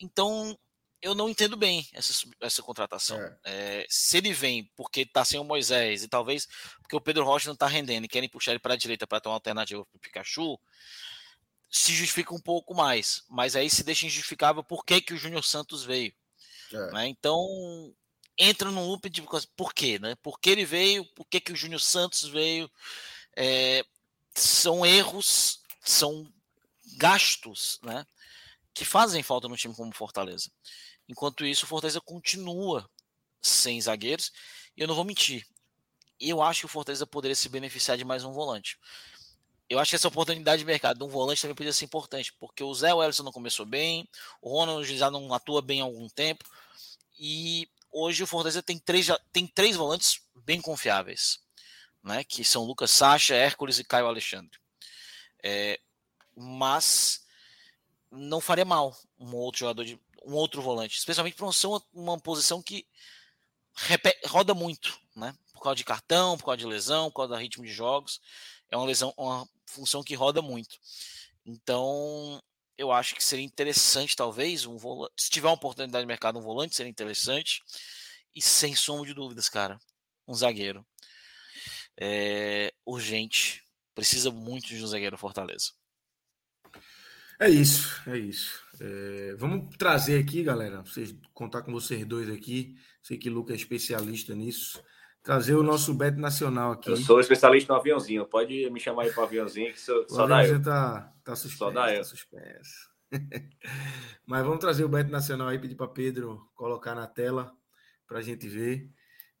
Speaker 3: Então, eu não entendo bem essa, essa contratação. É. É, se ele vem porque está sem o Moisés e talvez porque o Pedro Rocha não está rendendo e querem puxar ele para a direita para ter uma alternativa para o Pikachu, se justifica um pouco mais. Mas aí se deixa injustificável por que, que o Júnior Santos veio. É. Né? Então, entra num loop de. Por quê? Né? Por que ele veio? Por que, que o Júnior Santos veio? É, são erros, são gastos né, que fazem falta no time como Fortaleza. Enquanto isso, o Fortaleza continua sem zagueiros. E eu não vou mentir. Eu acho que o Fortaleza poderia se beneficiar de mais um volante. Eu acho que essa oportunidade de mercado de um volante também poderia ser importante, porque o Zé Wellison não começou bem, o Ronald já não atua bem há algum tempo, e hoje o Fortaleza tem três, tem três volantes bem confiáveis, né? Que são Lucas Sacha, Hércules e Caio Alexandre. É, mas não faria mal um outro jogador de um outro volante, especialmente para uma, uma posição que roda muito, né? Por causa de cartão, por causa de lesão, por causa do ritmo de jogos, é uma lesão, uma função que roda muito. Então, eu acho que seria interessante, talvez, um volante. Se tiver uma oportunidade de mercado, um volante seria interessante. E sem sombra de dúvidas, cara, um zagueiro. É urgente. Precisa muito de um zagueiro Fortaleza.
Speaker 1: É isso, é isso. É, vamos trazer aqui, galera, vocês contar com vocês dois aqui. Sei que o Lucas é especialista nisso trazer o nosso bet nacional aqui.
Speaker 4: Eu sou especialista no aviãozinho, pode me chamar aí para o aviãozinho, que só,
Speaker 1: só dá eu. Tá, tá suspenso, só dá eu. Tá suspenso. Mas vamos trazer o bet nacional aí, pedir para Pedro colocar na tela. para a gente ver.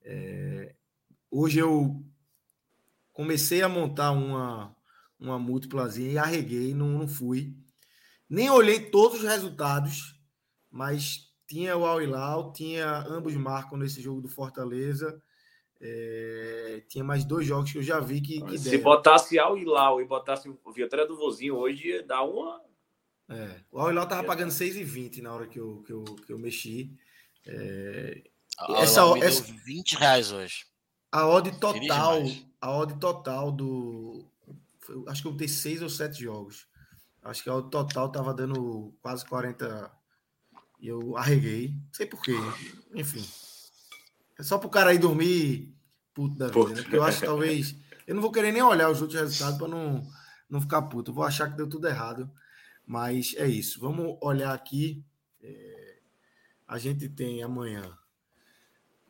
Speaker 1: É, hoje eu comecei a montar uma, uma múltiplazinha e arreguei, não, não fui. Nem olhei todos os resultados, mas tinha o Al Hilal, tinha ambos marcam nesse jogo do Fortaleza. É, tinha mais dois jogos que eu já vi que, que
Speaker 4: Se deram. botasse Al Hilal e botasse o Vitória do Vozinho hoje, ia dar uma.
Speaker 1: É, o Al Hilal tava pagando 6,20 na hora que eu, que eu, que eu mexi. É,
Speaker 3: essa, essa 20 reais hoje.
Speaker 1: A odd total, a odd total do. Acho que eu botei seis ou sete jogos. Acho que a odd total tava dando quase 40. E eu arreguei. Não sei porquê. Enfim. É só pro cara aí dormir puto da vida, né? Porque eu acho que talvez. Eu não vou querer nem olhar os outros resultados para não, não ficar puto. Eu vou achar que deu tudo errado. Mas é isso. Vamos olhar aqui. É... A gente tem amanhã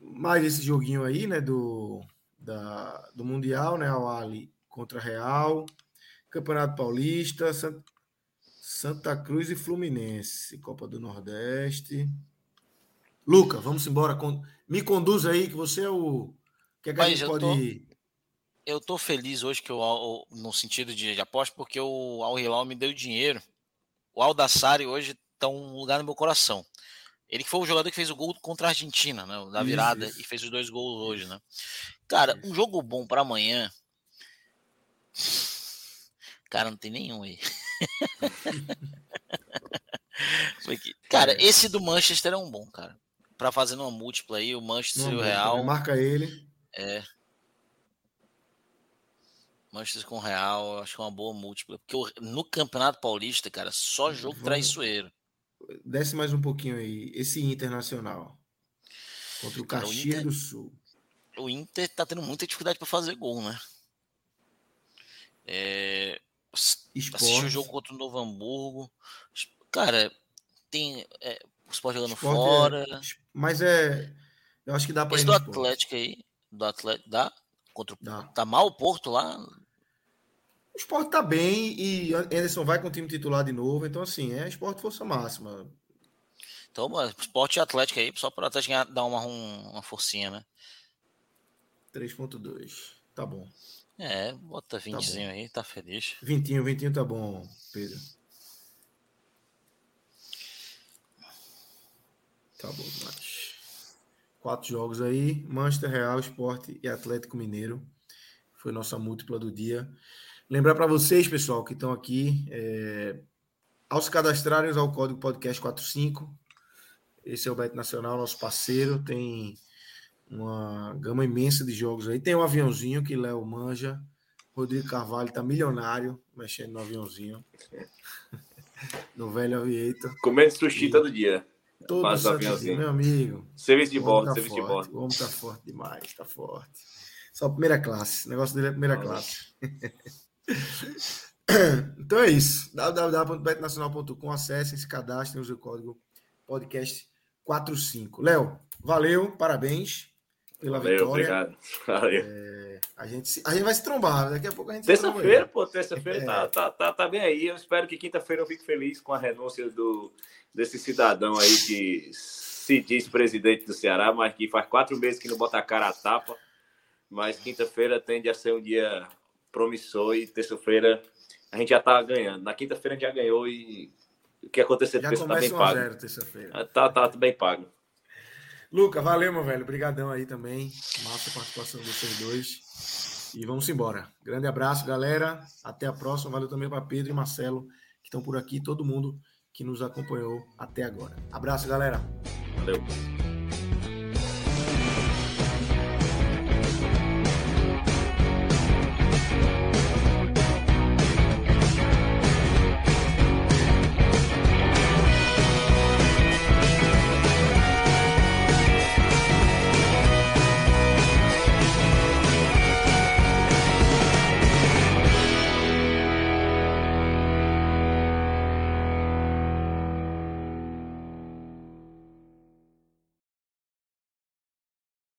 Speaker 1: mais esse joguinho aí, né? Do, da, do Mundial, né? O Ali contra Real. Campeonato Paulista. Santa Cruz e Fluminense. Copa do Nordeste. Luca, vamos embora. Me conduz aí, que você é o. Que, é que a gente pode. Tô,
Speaker 3: eu tô feliz hoje que eu, no sentido de, de aposta, porque o Al Hilal me deu dinheiro. O Aldassari hoje tá um lugar no meu coração. Ele que foi o jogador que fez o gol contra a Argentina, né? Na virada, isso, isso. e fez os dois gols hoje, né? Cara, um jogo bom para amanhã. Cara, não tem nenhum aí. cara, é. esse do Manchester é um bom, cara para fazer uma múltipla aí, o Manchester e o Real.
Speaker 1: Marca ele.
Speaker 3: É. Manchester com Real, acho que é uma boa múltipla. Porque no Campeonato Paulista, cara, só jogo Vamos... traiçoeiro.
Speaker 1: Desce mais um pouquinho aí. Esse Internacional. Contra o cara, Caxias o Inter... do Sul.
Speaker 3: O Inter tá tendo muita dificuldade para fazer gol, né? É... Assistiu o jogo contra o Novo Hamburgo. Cara, tem. É, o Sport jogando Sport fora. É,
Speaker 1: mas é. Eu acho que dá para
Speaker 3: ir. do Atlético aí. Do Atlético. Dá? Contra, dá. Tá mal o Porto lá?
Speaker 1: O Sport tá bem e Anderson vai com o time titular de novo. Então, assim, é esporte força máxima.
Speaker 3: Então, esporte e Atlético aí, só para o Atlético dar uma, uma forcinha, né?
Speaker 1: 3.2. Tá bom.
Speaker 3: É, bota 20 tá aí, tá feliz.
Speaker 1: 20, 20 tá bom, Pedro. Tá bom demais. Quatro jogos aí: Manchester Real, Esporte e Atlético Mineiro. Foi nossa múltipla do dia. Lembrar para vocês, pessoal, que estão aqui, é, ao se cadastrarem, usar o código podcast45. Esse é o Bet Nacional, nosso parceiro. Tem uma gama imensa de jogos aí. Tem um aviãozinho que Léo manja. Rodrigo Carvalho tá milionário mexendo no aviãozinho. no velho aviator.
Speaker 4: Comendo sushi e... todo dia.
Speaker 1: Todo santo dia, meu amigo.
Speaker 4: Serviço de bordo, tá serviço
Speaker 1: forte,
Speaker 4: de bordo.
Speaker 1: O homem tá forte demais, tá forte. Só primeira classe. O negócio dele é primeira classe. então é isso. www.betnacional.com. Acessem, se cadastrem, use o código podcast45. Léo, valeu, parabéns pela valeu, vitória.
Speaker 4: Obrigado. Valeu.
Speaker 1: É, a, gente, a gente vai se trombar, daqui a pouco a gente
Speaker 4: Terça-feira, pô, terça-feira é. tá, tá, tá, tá bem aí. Eu espero que quinta-feira eu fique feliz com a renúncia do desse cidadão aí que se diz presidente do Ceará, mas que faz quatro meses que não bota a cara a tapa. Mas quinta-feira tende a ser um dia promissor e terça-feira a gente já tá ganhando. Na quinta-feira a gente já ganhou e o que acontecer
Speaker 1: já está bem pago. terça-feira.
Speaker 4: Tá, tá bem pago.
Speaker 1: Luca, valeu, meu velho. Obrigadão aí também. Massa a participação de vocês dois. E vamos embora. Grande abraço, galera. Até a próxima. Valeu também para Pedro e Marcelo, que estão por aqui. Todo mundo que nos acompanhou até agora. Abraço, galera.
Speaker 4: Valeu.